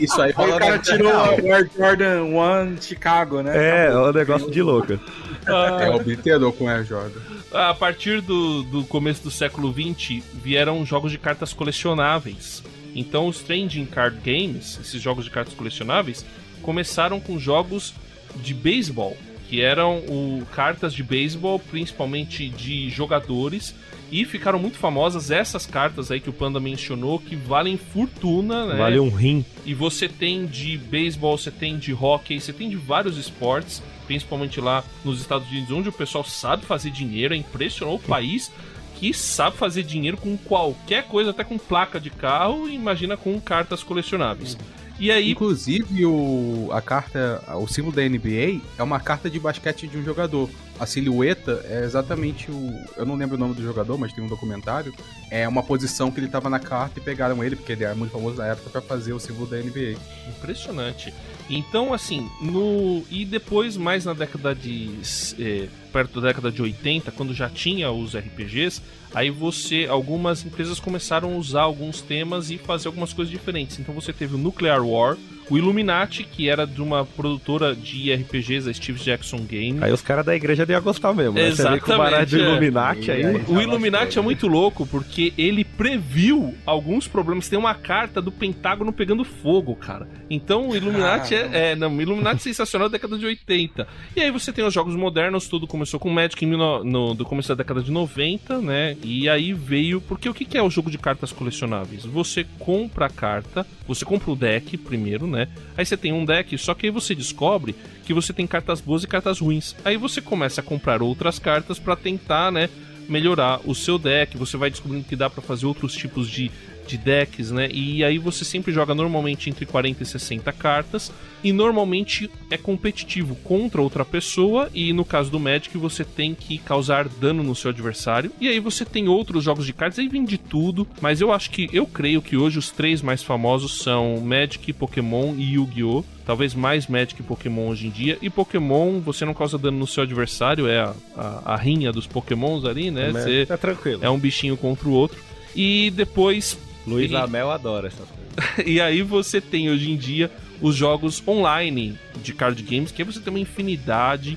Isso aí o cara tirou o Air Jordan 1 Chicago, né? É, é um negócio de louca. É obtedor com Air Jordan. A partir do, do começo do século XX, vieram jogos de cartas colecionáveis. Então, os Trading Card Games, esses jogos de cartas colecionáveis, começaram com jogos de beisebol, que eram o, cartas de beisebol, principalmente de jogadores, e ficaram muito famosas essas cartas aí que o Panda mencionou, que valem fortuna, né? Vale um rim. E você tem de beisebol, você tem de hockey, você tem de vários esportes, principalmente lá nos Estados Unidos, onde o pessoal sabe fazer dinheiro, é impressionou o país que sabe fazer dinheiro com qualquer coisa, até com placa de carro, imagina com cartas colecionáveis. E aí, Inclusive, o, a carta, o símbolo da NBA é uma carta de basquete de um jogador. A silhueta é exatamente o. Eu não lembro o nome do jogador, mas tem um documentário. É uma posição que ele tava na carta e pegaram ele, porque ele era muito famoso na época, pra fazer o símbolo da NBA. Impressionante. Então, assim, no. E depois, mais na década de. eh, perto da década de 80, quando já tinha os RPGs, aí você. Algumas empresas começaram a usar alguns temas e fazer algumas coisas diferentes. Então você teve o Nuclear War, o Illuminati, que era de uma produtora de RPGs, a Steve Jackson Game. Aí os caras da igreja Ricardo ia gostar mesmo. Né? Você vê Exatamente, é. Illuminati aí. O Illuminati é muito louco porque ele previu alguns problemas. Tem uma carta do Pentágono pegando fogo, cara. Então o Illuminati Caramba. é, é. Não, o Illuminati é sensacional da década de 80. E aí você tem os jogos modernos, tudo começou com Magic no, no- do começo da década de 90, né? E aí veio. Porque o que é o jogo de cartas colecionáveis? Você compra a carta, você compra o deck primeiro, né? Aí você tem um deck, só que aí você descobre que você tem cartas boas e cartas ruins. Aí você começa a comprar outras cartas pra tentar, né, melhorar o seu deck. Você vai descobrindo que dá pra fazer outros tipos de, de decks, né? E aí você sempre joga normalmente entre 40 e 60 cartas e normalmente é competitivo contra outra pessoa e no caso do Magic você tem que causar dano no seu adversário. E aí você tem outros jogos de cartas, aí vem de tudo, mas eu acho que eu creio que hoje os três mais famosos são Magic, Pokémon e Yu-Gi-Oh! Talvez mais Magic e Pokémon hoje em dia. E Pokémon, você não causa dano no seu adversário, é a, a, a rinha dos Pokémons ali, né? Mas Você Tá tranquilo. é um bichinho contra o outro. E depois Luiz e- Amel adora essas coisas. *laughs* e aí você tem hoje em dia os jogos online de card games, que aí você tem uma infinidade,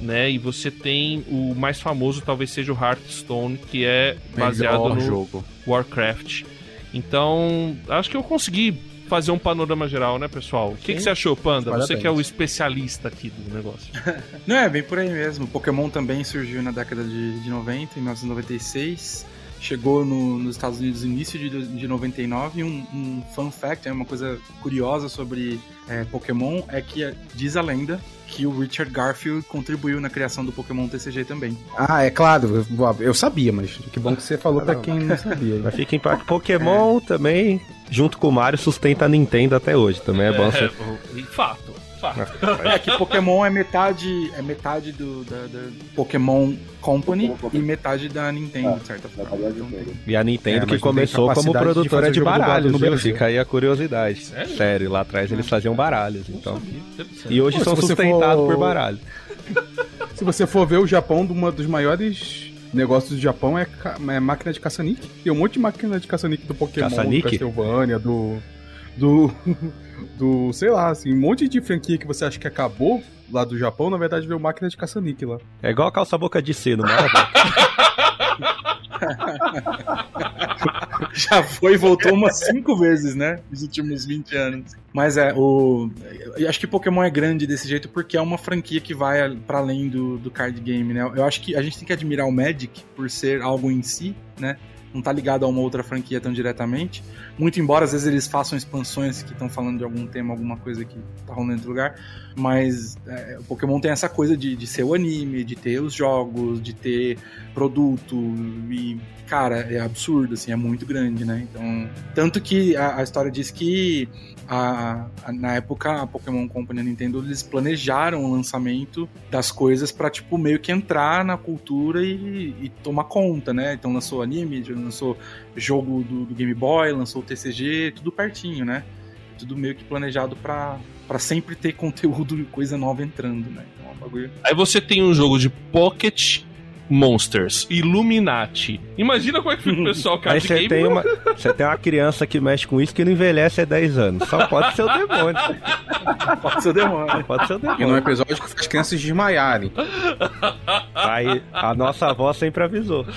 né? E você tem o mais famoso, talvez seja o Hearthstone, que é baseado Melhor no jogo. Warcraft. Então, acho que eu consegui fazer um panorama geral, né, pessoal? O que, que você achou, Panda? Você Parabéns. que é o especialista aqui do negócio. *laughs* Não, é bem por aí mesmo. Pokémon também surgiu na década de, de 90, em 1996. Chegou no- nos Estados Unidos no início de, de 99. E um, um fun fact, é uma coisa curiosa sobre é, Pokémon, é que é- diz a lenda que o Richard Garfield contribuiu na criação do Pokémon TCG também. Ah, é claro, eu, sabia, mas que bom que você falou pra quem não sabia. Mas fica em parte. Pokémon também, junto com o Mario, sustenta a Nintendo até hoje. Também é bom você. e fato, fato. É que Pokémon é metade, é metade do da, da Pokémon Company e metade da Nintendo, de certa forma. Então, E a Nintendo É, que começou como de produtora de, baralhos, no viu? Fica aí a curiosidade. Sério? lá atrás eles faziam baralhos, então. E hoje Pô, são sustentados for- por baralho. *laughs* Se você for ver o Japão, uma dos maiores negócios do Japão é, é máquina de caça-níquel. Tem um monte de máquina de caça-níquel do Pokémon, do Caça-níquel? Castlevania, do. Do. *laughs* Do. Sei lá, assim, um monte de franquia que você acha que acabou lá do Japão, na verdade veio máquina de caça-níquel lá. É igual a calça-boca de C, não é? Já foi e voltou umas cinco vezes, né? Nos últimos 20 anos. Mas é, o. Eu acho que Pokémon é grande desse jeito porque é uma franquia que vai para além do, do card game, né? Eu acho que a gente tem que admirar o Magic por ser algo em si, né? Não tá ligado a uma outra franquia tão diretamente. Muito embora às vezes eles façam expansões que estão falando de algum tema, alguma coisa que tá rolando em outro lugar. Mas é, o Pokémon tem essa coisa de, de ser o anime, de ter os jogos, de ter produto e. Cara, é absurdo, assim, é muito grande, né? Então. Tanto que a, a história diz que a, a- na época a Pokémon Company e a Nintendo eles planejaram o lançamento das coisas pra, tipo, meio que entrar na cultura e, e tomar conta, né? Então lançou anime, lançou jogo do, do Game Boy, lançou TCG, tudo pertinho, né? Tudo meio que planejado pra, pra sempre ter *laughs* conteúdo e coisa nova entrando, né? Então é um bagulho. Aí você tem um jogo de Pocket Monsters, Illuminati. Imagina como é que fica o pessoal Aí card você tem, uma, você tem uma criança que mexe com isso que não envelhece há 10 anos. Só pode ser o demônio. Pode ser o demônio. Pode ser o E num demônio. episódio que faz crianças desmaiarem. Aí a nossa avó sempre avisou. *laughs*